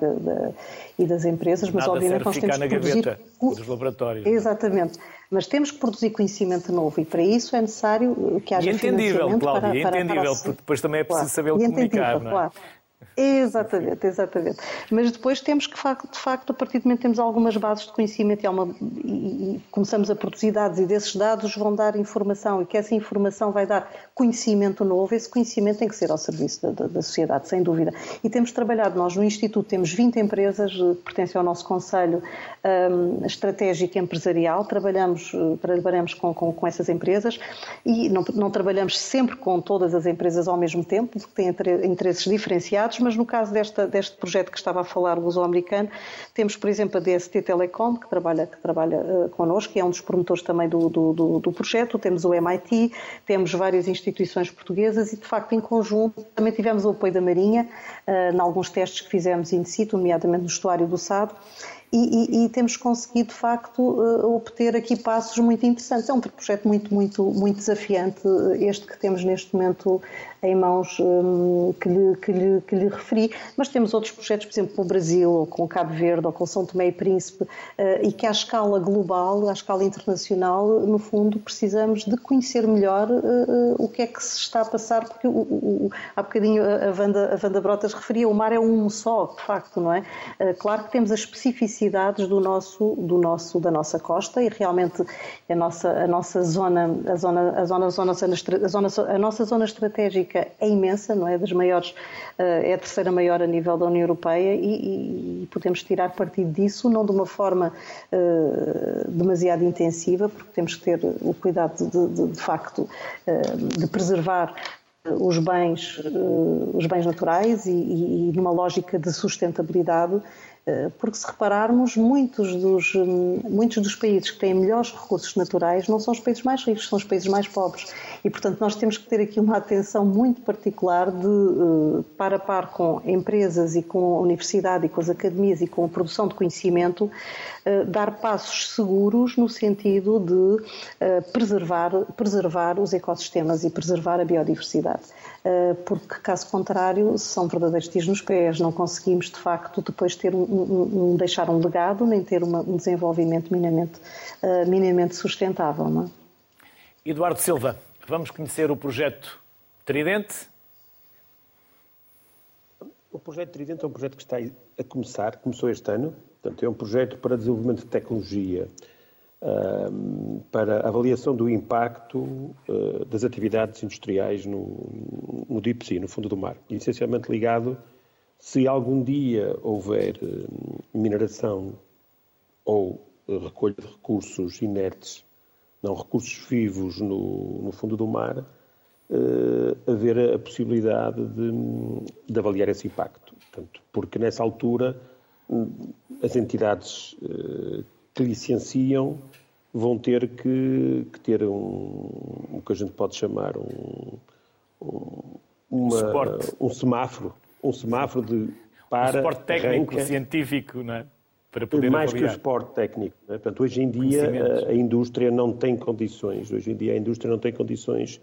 e, e das empresas, mas Nada obviamente nós temos que produzir... dos laboratórios. Exatamente. Mas temos que produzir conhecimento novo e para isso é necessário que haja e entendível, Cláudia, para, para, entendível, para, porque depois também é preciso claro, saber comunicar, não é? Claro. Exatamente, exatamente. Mas depois temos que, de facto, a partir do momento temos algumas bases de conhecimento e, uma, e, começamos a produzir dados e desses dados vão dar informação e que essa informação vai dar conhecimento novo, esse conhecimento tem que ser ao serviço da, da, da sociedade, sem dúvida. E temos trabalhado, nós no Instituto temos 20 empresas que pertencem ao nosso Conselho um, Estratégico Empresarial, trabalhamos, trabalhamos com, com, com essas empresas e não, não trabalhamos sempre com todas as empresas ao mesmo tempo, porque têm interesses diferenciados, mas no caso desta, deste projeto que estava a falar, o luso-americano, temos, por exemplo, a DST Telecom, que trabalha, que trabalha uh, connosco, que é um dos promotores também do, do, do, do projeto, temos o MIT, temos várias instituições portuguesas e, de facto, em conjunto, também tivemos o apoio da Marinha, uh, em alguns testes que fizemos in situ, nomeadamente no estuário do Sado, e, e, e, temos conseguido, de facto, uh, obter aqui passos muito interessantes. É um projeto muito, muito, muito desafiante, este que temos neste momento em mãos um, que, lhe, que, lhe, que, lhe, referi, mas temos outros projetos, por exemplo, com o Brasil, ou com Cabo Verde, ou com São Tomé e Príncipe, uh, e que à escala global, à escala internacional, no fundo, precisamos de conhecer melhor o que é que se está a passar, porque o, o, há bocadinho a Wanda, a Wanda Brotas referia, o mar é um só, de facto, não é? Claro que temos as especificidades do nosso, do nosso, da nossa costa e realmente a nossa, a nossa zona, a zona, a zona, a zona, a zona, a nossa zona estratégica é imensa, não é? Das maiores, eh, é a terceira maior a nível da União Europeia e, e podemos tirar partido disso, não de uma forma uh, demasiado intensiva, porque temos que ter o cuidado de, de, de facto uh, de preservar os bens, os bens naturais e, e, numa lógica de sustentabilidade porque se repararmos, muitos dos, hum, muitos dos países que têm melhores recursos naturais não são os países mais ricos, são os países mais pobres. E, portanto, nós temos que ter aqui uma atenção muito particular de, eh, par a par com empresas e com a universidade e com as academias e com a produção de conhecimento, eh, dar passos seguros no sentido de preservar, preservar os ecossistemas e preservar a biodiversidade. Porque, caso contrário, são verdadeiros tiros nos pés, não conseguimos, de facto, depois ter um um, um, deixar um legado, nem ter uma, um desenvolvimento minimamente, minimamente sustentável. É? Eduardo Silva, vamos conhecer o projeto Tridente? O projeto Tridente é um projeto que está a começar, começou este ano, portanto é um projeto para desenvolvimento de tecnologia, para avaliação do impacto uh, das atividades industriais no, no Deep Sea, no fundo do mar, essencialmente ligado se algum dia houver eh, mineração ou eh, recolha de recursos inertes, não recursos vivos no, no fundo do mar, uh, haver a possibilidade de, de, avaliar esse impacto. Portanto, porque nessa altura as entidades uh, que licenciam vão ter que, que ter um, o que a gente pode chamar um, um, uma, um semáforo um semáforo de para. Um suporte técnico, arranca, científico, não é? Para poder Mais avaliar. que o suporte técnico. Né? Portanto, hoje em dia a, a, indústria não tem condições, hoje em dia a indústria não tem condições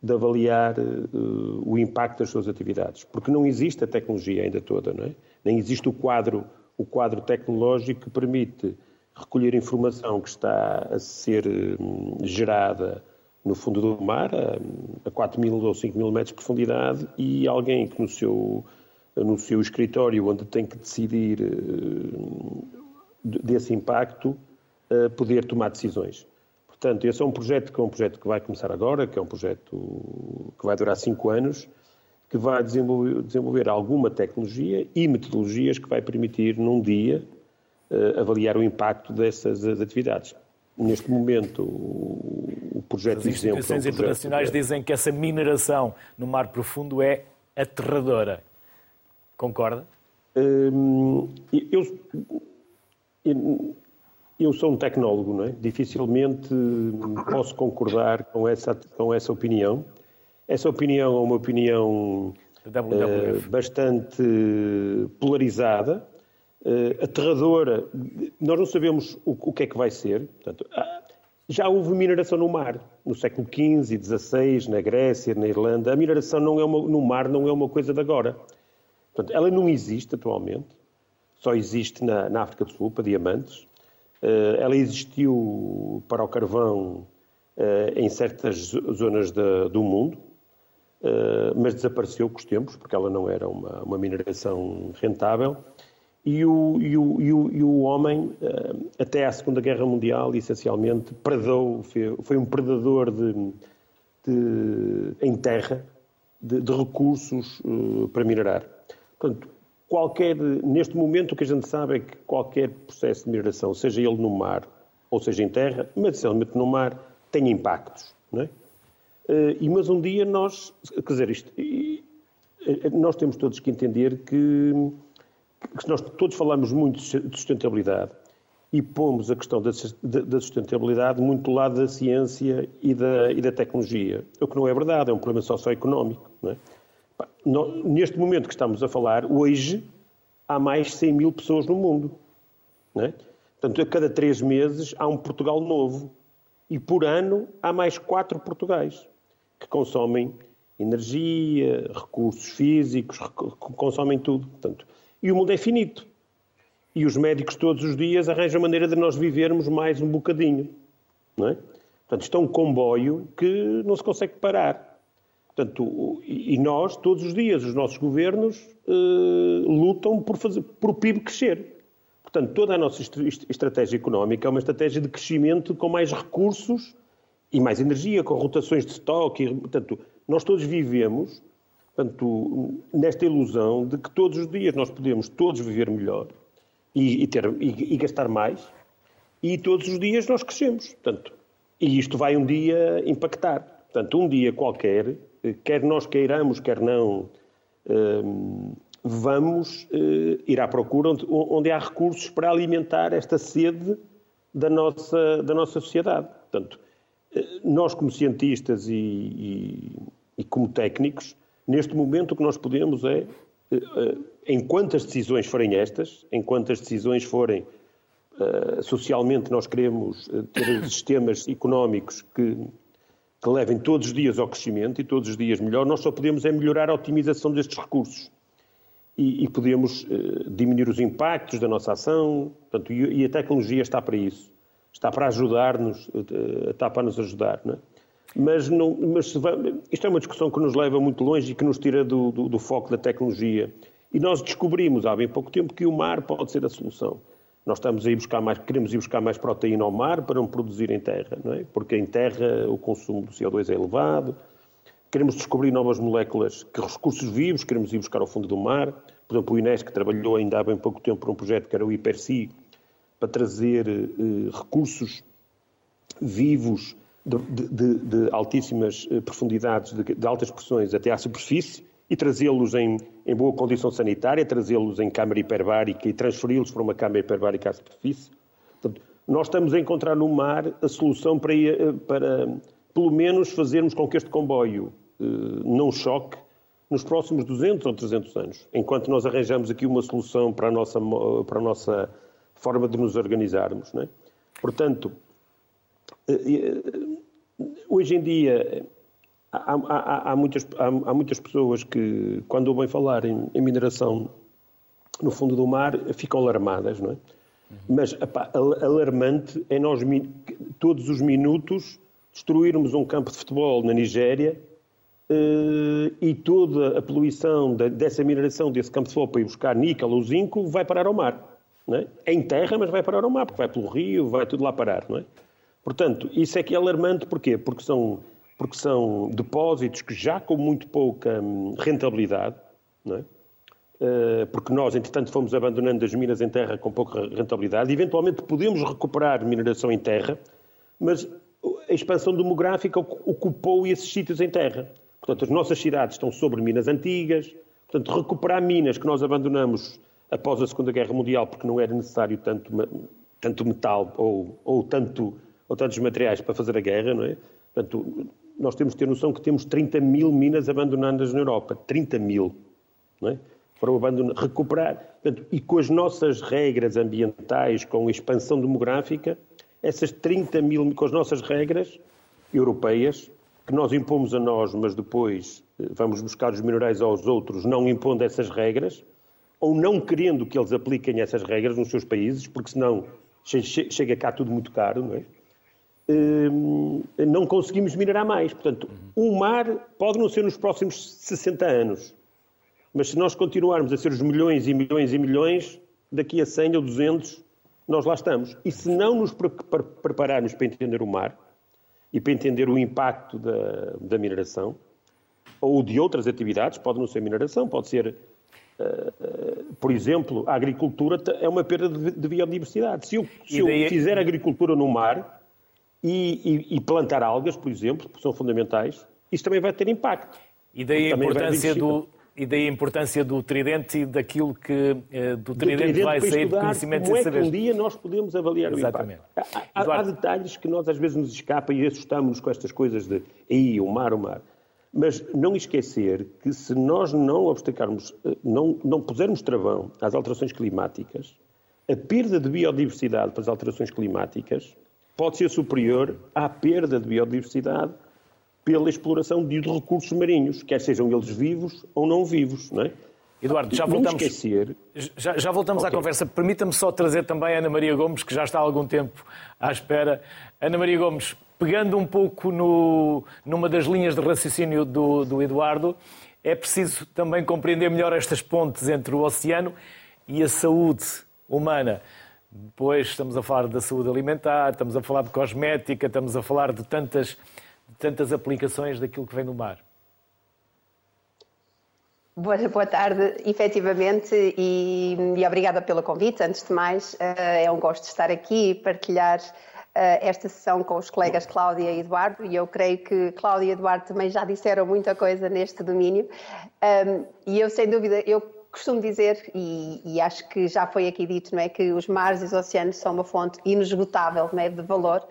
de avaliar uh, o impacto das suas atividades, porque não existe a tecnologia ainda toda, não é? Nem existe o quadro, o quadro tecnológico que permite recolher informação que está a ser um, gerada no fundo do mar, a, a 4 mil ou 5 mil metros de profundidade, e alguém que no seu no seu escritório, onde tem que decidir uh, desse impacto, poder tomar decisões. Portanto, esse é um projeto que é um projeto que vai começar agora, que é um projeto que vai durar cinco anos, que vai desenvolver, desenvolver alguma tecnologia e metodologias que vai permitir, num dia, uh, avaliar o impacto dessas atividades. Neste momento, o projeto As instituições é um projeto internacionais dizem que essa mineração no mar profundo é aterradora. Concorda? Hum, eu, eu, sou um tecnólogo, não é? Dificilmente posso concordar com essa, com essa opinião. Essa opinião é uma opinião uh, bastante polarizada, uh, aterradora. Nós não sabemos o, o, que é que vai ser. Portanto, já houve mineração no mar, no século XV e XVI, na Grécia, na Irlanda. A mineração não é uma, no mar não é uma coisa de agora. Portanto, ela não existe atualmente, só existe na, na África do Sul, para diamantes. Uh, ela existiu para o carvão uh, em certas zonas de, do mundo, uh, mas desapareceu com os tempos, porque ela não era uma, uma mineração rentável. E o, e o, e o, e o homem, até à Segunda Guerra Mundial, essencialmente, predou, foi, um predador de, de, em terra de, de recursos para minerar. Portanto, qualquer, neste momento o que a gente sabe é que qualquer processo de mineração, seja ele no mar ou seja em terra, mas essencialmente no mar, tem impactos. Não é? Eh, e, mas um dia nós, quer dizer, isto, nós temos todos que entender que, que nós todos falamos muito de sustentabilidade e pomos a questão da, sustentabilidade muito do lado da ciência e da, e da tecnologia. O que não é verdade, é um problema socioeconómico. Não é? Neste momento que estamos a falar, hoje, há mais de 100 mil pessoas no mundo. Não é? Portanto, a cada três meses há um Portugal novo. E por ano há mais quatro Portugais que consomem energia, recursos físicos, consomem tudo. Portanto, e o mundo é finito. E os médicos todos os dias arranjam maneira de nós vivermos mais um bocadinho. Não é? Portanto, isto é um comboio que não se consegue parar. Portanto, e nós, todos os dias, os nossos governos uh, lutam por, fazer, por o PIB crescer. Portanto, toda a nossa estratégia económica é uma estratégia de crescimento com mais recursos e mais energia, com rotações de estoque. Portanto, nós todos vivemos portanto, nesta ilusão de que todos os dias nós podemos todos viver melhor e, e ter, e, e gastar mais e todos os dias nós crescemos. Portanto, e isto vai um dia impactar. Portanto, um dia qualquer quer nós queiramos, quer não, ehm, vamos eh, ir à procura onde, onde há recursos para alimentar esta sede da nossa, da nossa sociedade. Portanto, eh, nós como cientistas e, e, e, como técnicos, neste momento o que nós podemos é, eh, enquanto as decisões forem estas, enquanto as decisões forem socialmente nós queremos ter [COUGHS] sistemas económicos que que levem todos os dias ao crescimento e todos os dias melhor, nós só podemos é melhorar a otimização destes recursos. E, e podemos uh, diminuir os impactos da nossa ação, portanto, e, e, a tecnologia está para isso. Está para ajudar-nos, uh, está para nos ajudar. Não é? Mas, não, mas isto é uma discussão que nos leva muito longe e que nos tira do, do, do foco da tecnologia. E nós descobrimos há bem pouco tempo que o mar pode ser a solução. Nós estamos a ir buscar mais, queremos ir buscar mais proteína ao mar para não produzir em terra, não é? Porque em terra o consumo do CO2 é elevado. Queremos descobrir novas moléculas, que recursos vivos queremos ir buscar ao fundo do mar. Por exemplo, o Inés, que trabalhou ainda há bem pouco tempo por um projeto que era o IPERSI, para trazer eh, recursos vivos de, de, de altíssimas eh, profundidades, de, de, altas pressões até à superfície, e trazê-los em, em, boa condição sanitária, trazê-los em câmara hiperbárica e transferi-los para uma câmara hiperbárica à superfície. Portanto, nós estamos a encontrar no mar a solução para, para pelo menos, fazermos com que este comboio eh, não choque nos próximos 200 ou 300 anos. Enquanto nós arranjamos aqui uma solução para a nossa, para a nossa forma de nos organizarmos. É? Portanto, hoje em dia há, há, há, muitas, há, muitas pessoas que, quando ouvem falar em, em, mineração no fundo do mar, ficam alarmadas, não é? Mas epá, alarmante é nós todos os minutos destruirmos um campo de futebol na Nigéria uh, e toda a poluição da, dessa mineração desse campo de futebol para ir buscar níquel ou zinco vai parar ao mar. Não é? é em terra, mas vai parar ao mar, porque vai pelo rio, vai tudo lá parar, não é? Portanto, isso é que é alarmante, porquê? Porque são, porque são depósitos que já com muito pouca hum, rentabilidade, não é? Eh, porque nós, entretanto, fomos abandonando as minas em terra com pouca rentabilidade. Eventualmente podemos recuperar mineração em terra, mas a expansão demográfica ocupou esses sítios em terra. Portanto, as nossas cidades estão sobre minas antigas. Portanto, recuperar minas que nós abandonamos após a Segunda Guerra Mundial, porque não era necessário tanto, tanto metal ou, ou, tanto, ou tantos materiais para fazer a guerra, não é? Portanto, nós temos que ter noção que temos 30 mil minas abandonadas na Europa. 30 mil, não é? Para o abandono, recuperar. Portanto, e com as nossas regras ambientais, com a expansão demográfica, essas 30 mil, com as nossas regras europeias, que nós impomos a nós, mas depois eh, vamos buscar os minerais aos outros, não impondo essas regras, ou não querendo que eles apliquem essas regras nos seus países, porque senão chega cá tudo muito caro, não é? Hum, não conseguimos minerar mais. Portanto, o mar pode não ser nos próximos 60 anos, mas se nós continuarmos a ser os milhões e milhões e milhões, daqui a 100 ou 200, nós lá estamos. E se não nos prepararmos para entender o mar e para entender o impacto da, da mineração, ou de outras atividades, pode não ser mineração, pode ser por exemplo, a agricultura é uma perda de biodiversidade. Se eu, se daí... eu fizer agricultura no mar e, e, e, plantar algas, por exemplo, que são fundamentais, isso também vai ter impacto. E daí a importância do, e daí a importância do tridente e daquilo que eh, do tridente, do tridente vai sair de conhecimento como e saber. É que um dia nós podemos avaliar Exatamente. o impacto. Há, há, há, detalhes que nós às vezes nos escapam e assustamos-nos com estas coisas de aí, o mar, o mar. Mas não esquecer que se nós não obstacarmos, eh, não, não pusermos travão às alterações climáticas, a perda de biodiversidade para as alterações climáticas pode ser superior à perda de biodiversidade pela exploração de recursos marinhos, quer sejam eles vivos ou não vivos, não é? Eduardo, já voltamos, esquecer... já, já voltamos okay. à conversa. Permita-me só trazer também a Ana Maria Gomes, que já está há algum tempo à espera. Ana Maria Gomes, pegando um pouco no, numa das linhas de raciocínio do, do Eduardo, é preciso também compreender melhor estas pontes entre o oceano e a saúde humana. Depois estamos a falar da saúde alimentar, estamos a falar de cosmética, estamos a falar de tantas, de tantas aplicações daquilo que vem do mar. Boa, boa tarde, efetivamente, e, e, obrigada pelo convite. Antes de mais, eh, é um gosto estar aqui e partilhar eh, esta sessão com os colegas Cláudia e Eduardo, e eu creio que Cláudia e Eduardo também já disseram muita coisa neste domínio. e eu, sem dúvida, eu costumo dizer, e, e, acho que já foi aqui dito, não é, que os mares e os oceanos são uma fonte inesgotável não é, de valor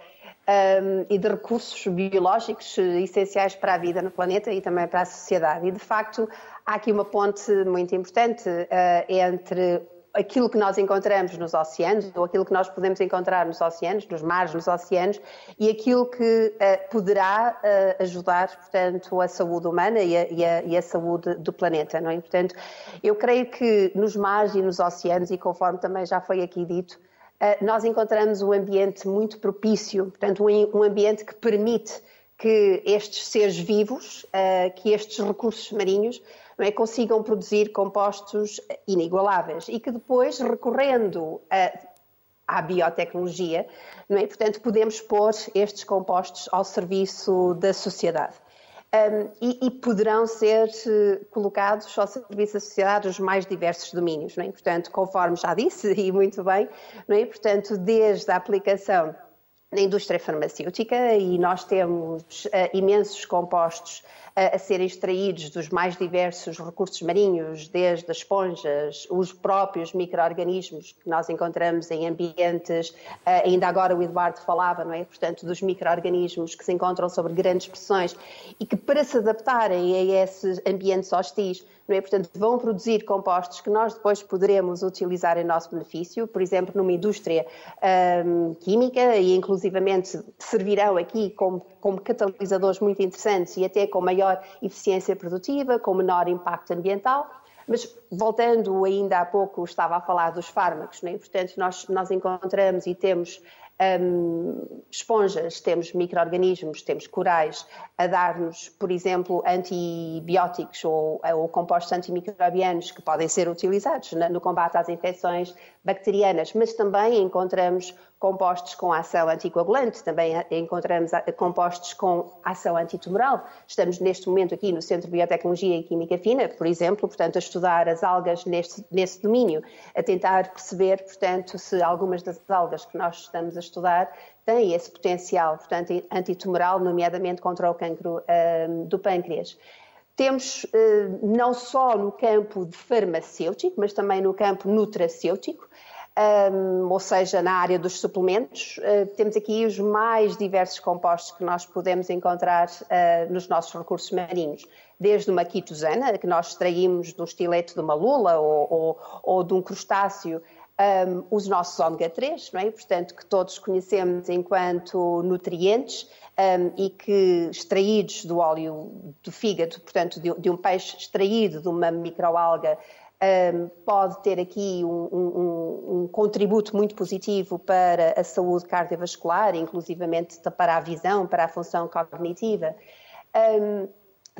um, e de recursos biológicos essenciais para a vida no planeta e também para a sociedade. E, de facto, há aqui uma ponte muito importante uh, entre aquilo que nós encontramos nos oceanos, ou aquilo que nós podemos encontrar nos oceanos, nos mares, nos oceanos, e aquilo que uh, poderá uh, ajudar, portanto, a saúde humana e a, e, a, e a, saúde do planeta, não é? Portanto, eu creio que nos mares e nos oceanos, e conforme também já foi aqui dito, uh, nós encontramos um ambiente muito propício, portanto, um, um ambiente que permite que estes seres vivos, que estes recursos marinhos, é, consigam produzir compostos inigualáveis e que depois, recorrendo a, à biotecnologia, não é? portanto, podemos pôr estes compostos ao serviço da sociedade. Um, e, e, poderão ser uh, colocados ao serviço da sociedade os mais diversos domínios, não é? Portanto, conforme já disse, e muito bem, não é? Portanto, desde a aplicação na indústria farmacêutica, e nós temos uh, imensos compostos a serem extraídos dos mais diversos recursos marinhos, desde as esponjas, os próprios micro-organismos que nós encontramos em ambientes, ainda agora o Eduardo falava, não é? Portanto, dos micro-organismos que se encontram sobre grandes pressões e que para se adaptarem a esses ambientes hostis, não é? Portanto, vão produzir compostos que nós depois poderemos utilizar em nosso benefício, por exemplo, numa indústria um, química e inclusivamente servirão aqui como, como catalisadores muito interessantes e até com maior eficiência produtiva, com menor impacto ambiental. Mas voltando ainda há pouco, estava a falar dos fármacos, não é? portanto, nós, nós encontramos e temos um, esponjas, temos micro-organismos, temos corais a dar-nos, por exemplo, antibióticos ou, ou, compostos antimicrobianos que podem ser utilizados no combate às infecções bacterianas, mas também encontramos compostos com ação anticoagulante, também encontramos compostos com ação antitumoral. Estamos neste momento aqui no Centro de Biotecnologia e Química Fina, por exemplo, portanto, a estudar as algas neste, nesse domínio, a tentar perceber, portanto, se algumas das algas que nós estamos a estudar têm esse potencial, portanto, antitumoral, nomeadamente contra o cancro um, do pâncreas temos não só no campo farmacêutico, mas também no campo nutracêutico, um, ou seja, na área dos suplementos, uh, temos aqui os mais diversos compostos que nós podemos encontrar uh, nos nossos recursos marinhos. Desde uma quitosana, que nós extraímos do estilete de uma lula ou, ou, ou de um crustáceo, um, os nossos ômega 3, não é? portanto, que todos conhecemos enquanto nutrientes um, e que extraídos do óleo do fígado, portanto, de, de um peixe extraído de uma microalga, um, pode ter aqui um, um, um, contributo muito positivo para a saúde cardiovascular, inclusivamente para a visão, para a função cognitiva.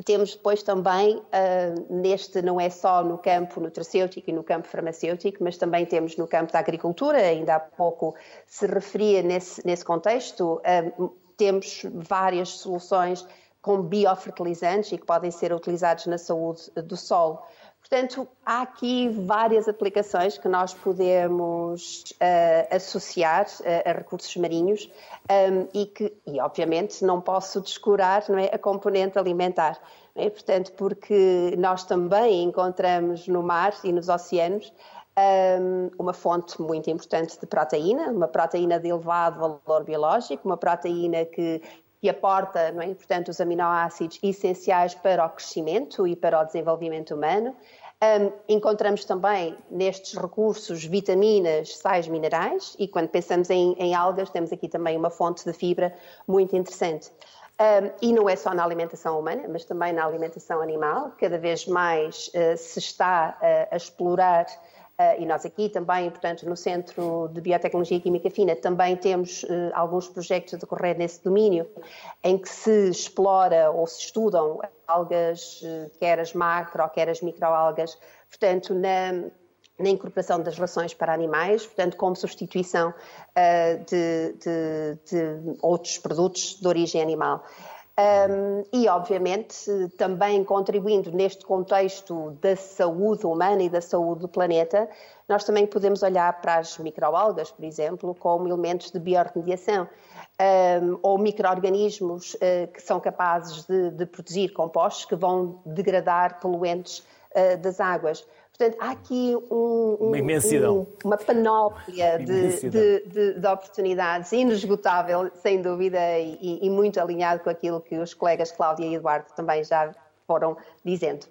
temos depois também, uh, neste não é só no campo nutracêutico e no campo farmacêutico, mas também temos no campo da agricultura, ainda há pouco se referia nesse, nesse contexto, temos várias soluções com biofertilizantes e que podem ser utilizados na saúde do solo. Portanto, há aqui várias aplicações que nós podemos uh, associar uh, a recursos marinhos um, e que, e obviamente, não posso descurar não é, a componente alimentar. É? Portanto, porque nós também encontramos no mar e nos oceanos um, uma fonte muito importante de proteína, uma proteína de elevado valor biológico, uma proteína que que aporta, não é? portanto, os aminoácidos essenciais para o crescimento e para o desenvolvimento humano. Um, encontramos também nestes recursos vitaminas, sais minerais e quando pensamos em, em, algas temos aqui também uma fonte de fibra muito interessante. Um, e não é só na alimentação humana, mas também na alimentação animal. Cada vez mais uh, se está uh, a explorar e nós aqui também, portanto, no Centro de Biotecnologia e Química Fina, também temos uh, alguns projetos a decorrer nesse domínio, em que se explora ou se estudam algas, uh, quer as macro, quer as microalgas, portanto, na, na incorporação das rações para animais, portanto, como substituição de, de, de outros produtos de origem animal. Um, e, obviamente, também contribuindo neste contexto da saúde humana e da saúde do planeta, nós também podemos olhar para as microalgas, por exemplo, como elementos de biorremediação, um, ou micro-organismos uh, que são capazes de, de, produzir compostos que vão degradar poluentes uh, das águas. Portanto, há aqui um, um, uma imensidão. uma panóplia de, de, de, de, oportunidades inesgotável, sem dúvida, e, e, muito alinhado com aquilo que os colegas Cláudia e Eduardo também já foram dizendo.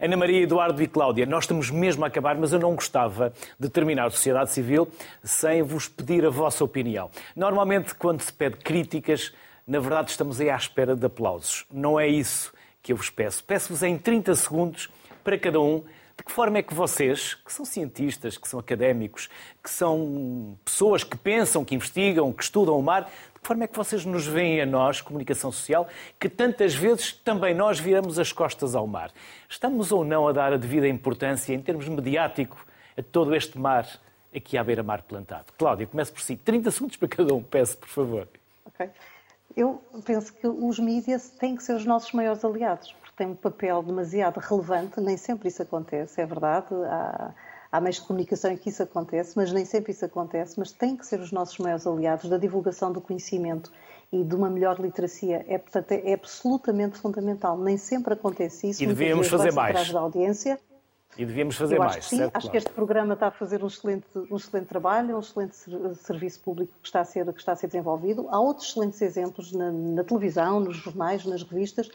Ana Maria, Eduardo e Cláudia, nós estamos mesmo a acabar, mas eu não gostava de terminar a sociedade civil sem vos pedir a vossa opinião. Normalmente, quando se pede críticas, na verdade estamos aí à espera de aplausos. Não é isso que eu vos peço. Peço-vos em 30 segundos para cada um de que forma é que vocês, que são cientistas, que são académicos, que são pessoas que pensam, que investigam, que estudam o mar, de que forma é que vocês nos veem a nós, comunicação social, que tantas vezes também nós viramos as costas ao mar? Estamos ou não a dar a devida importância, em termos mediático, a todo este mar aqui à beira-mar plantado? Cláudia, comece por si. 30 segundos para cada um, peço, por favor. Ok. Eu penso que os mídias têm que ser os nossos maiores aliados tem um papel demasiado relevante, nem sempre isso acontece, é verdade. Há, há meios de comunicação em que isso acontece, mas nem sempre isso acontece, mas têm que ser os nossos maiores aliados da divulgação do conhecimento e de uma melhor literacia. É, portanto, é absolutamente fundamental. Nem sempre acontece isso. E devíamos fazer mais. Da audiência. E devíamos fazer Eu mais. Acho que sim, certo? acho que este programa está a fazer um excelente, um excelente trabalho, um excelente serviço público que está a ser, que está a ser desenvolvido. Há outros excelentes exemplos na, na televisão, nos jornais, nas revistas,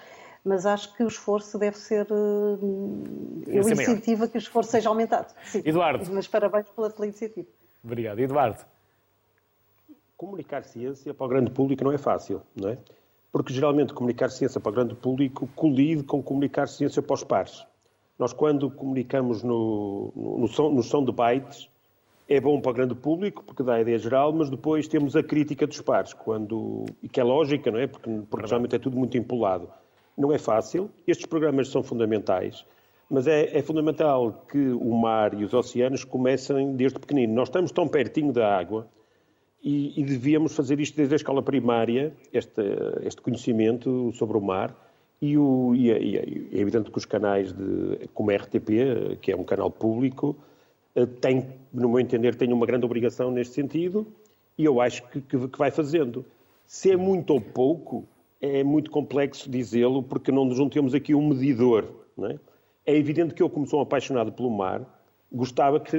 mas acho que o esforço deve ser. Eh, eu incentivo a que o esforço seja aumentado. Sim. Eduardo. Mas parabéns pela, pela iniciativa. Obrigado. Eduardo. Comunicar ciência para o grande público não é fácil, não é? Porque geralmente comunicar ciência para o grande público colide com comunicar ciência para os pares. Nós, quando comunicamos no, no, no, som, no som de bytes, é bom para o grande público, porque dá a ideia geral, mas depois temos a crítica dos pares, quando, e que é lógica, não é? Porque, porque geralmente é tudo muito empolado. Não é fácil, estes programas são fundamentais, mas é, é, fundamental que o mar e os oceanos comecem desde pequenino. Nós estamos tão pertinho da água e, e devíamos fazer isto desde a escola primária, este, este conhecimento sobre o mar, e, o, e, é, e, é, evidente que os canais de, como a RTP, que é um canal público, eh, tem, no meu entender, tem uma grande obrigação neste sentido e eu acho que, que, que vai fazendo. Se é muito ou pouco, é muito complexo dizê-lo porque não nos temos aqui um medidor. É? é evidente que eu, como sou um apaixonado pelo mar, gostava que.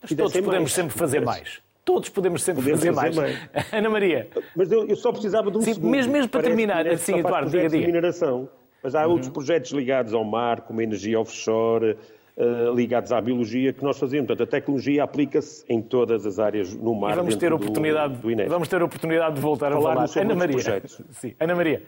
Mas todos podemos mais. sempre fazer mais. Todos podemos sempre podemos fazer, fazer mais. mais. [LAUGHS] Ana Maria. Mas eu, eu, só precisava de um Sim, segundo. Mesmo, mesmo para terminar, assim, Eduardo, diga, diga. Mineração. Mas há uhum. outros projetos ligados ao mar, como a energia offshore, uh, ligados à biologia, que nós fazemos. Portanto, a tecnologia aplica-se em todas as áreas no mar. E vamos ter oportunidade, do, do vamos ter oportunidade de voltar falar a falar. Ana Maria. Projetos. [LAUGHS] Sim, Ana Maria.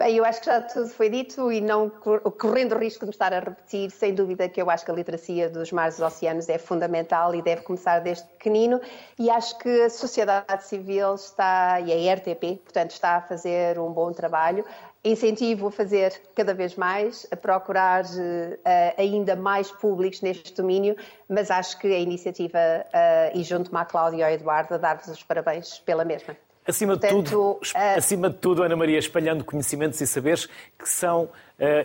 Bem, eu acho que já tudo foi dito e não correndo o risco de me estar a repetir, sem dúvida que eu acho que a literacia dos mares e dos oceanos é fundamental e deve começar desde pequenino e acho que a sociedade civil está, e a RTP, portanto, está a fazer um bom trabalho. Incentivo a fazer cada vez mais, a procurar uh, ainda mais públicos neste domínio, mas acho que a iniciativa, uh, e junto-me à Cláudia e ao Eduardo, a dar-vos os parabéns pela mesma. Acima, Portanto, de tudo, uh... acima de tudo, Ana Maria, espalhando conhecimentos e saberes, que são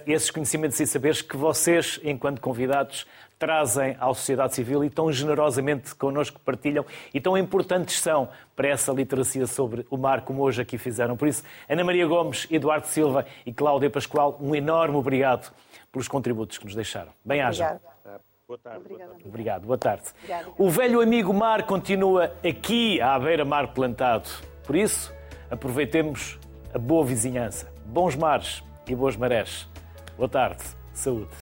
esses conhecimentos e saberes que vocês, enquanto convidados, trazem à sociedade civil e tão generosamente connosco partilham e tão importantes são para essa literacia sobre o mar, como hoje aqui fizeram. Por isso, Ana Maria Gomes, Eduardo Silva e Cláudia Pascoal, um enorme obrigado pelos contributos que nos deixaram. Bem-aja. Boa tarde. Obrigada. Obrigado. Boa tarde. O velho amigo mar continua aqui à beira-mar plantado. Por isso, aproveitemos a boa vizinhança, bons mares e boas marés. Boa tarde, saúde.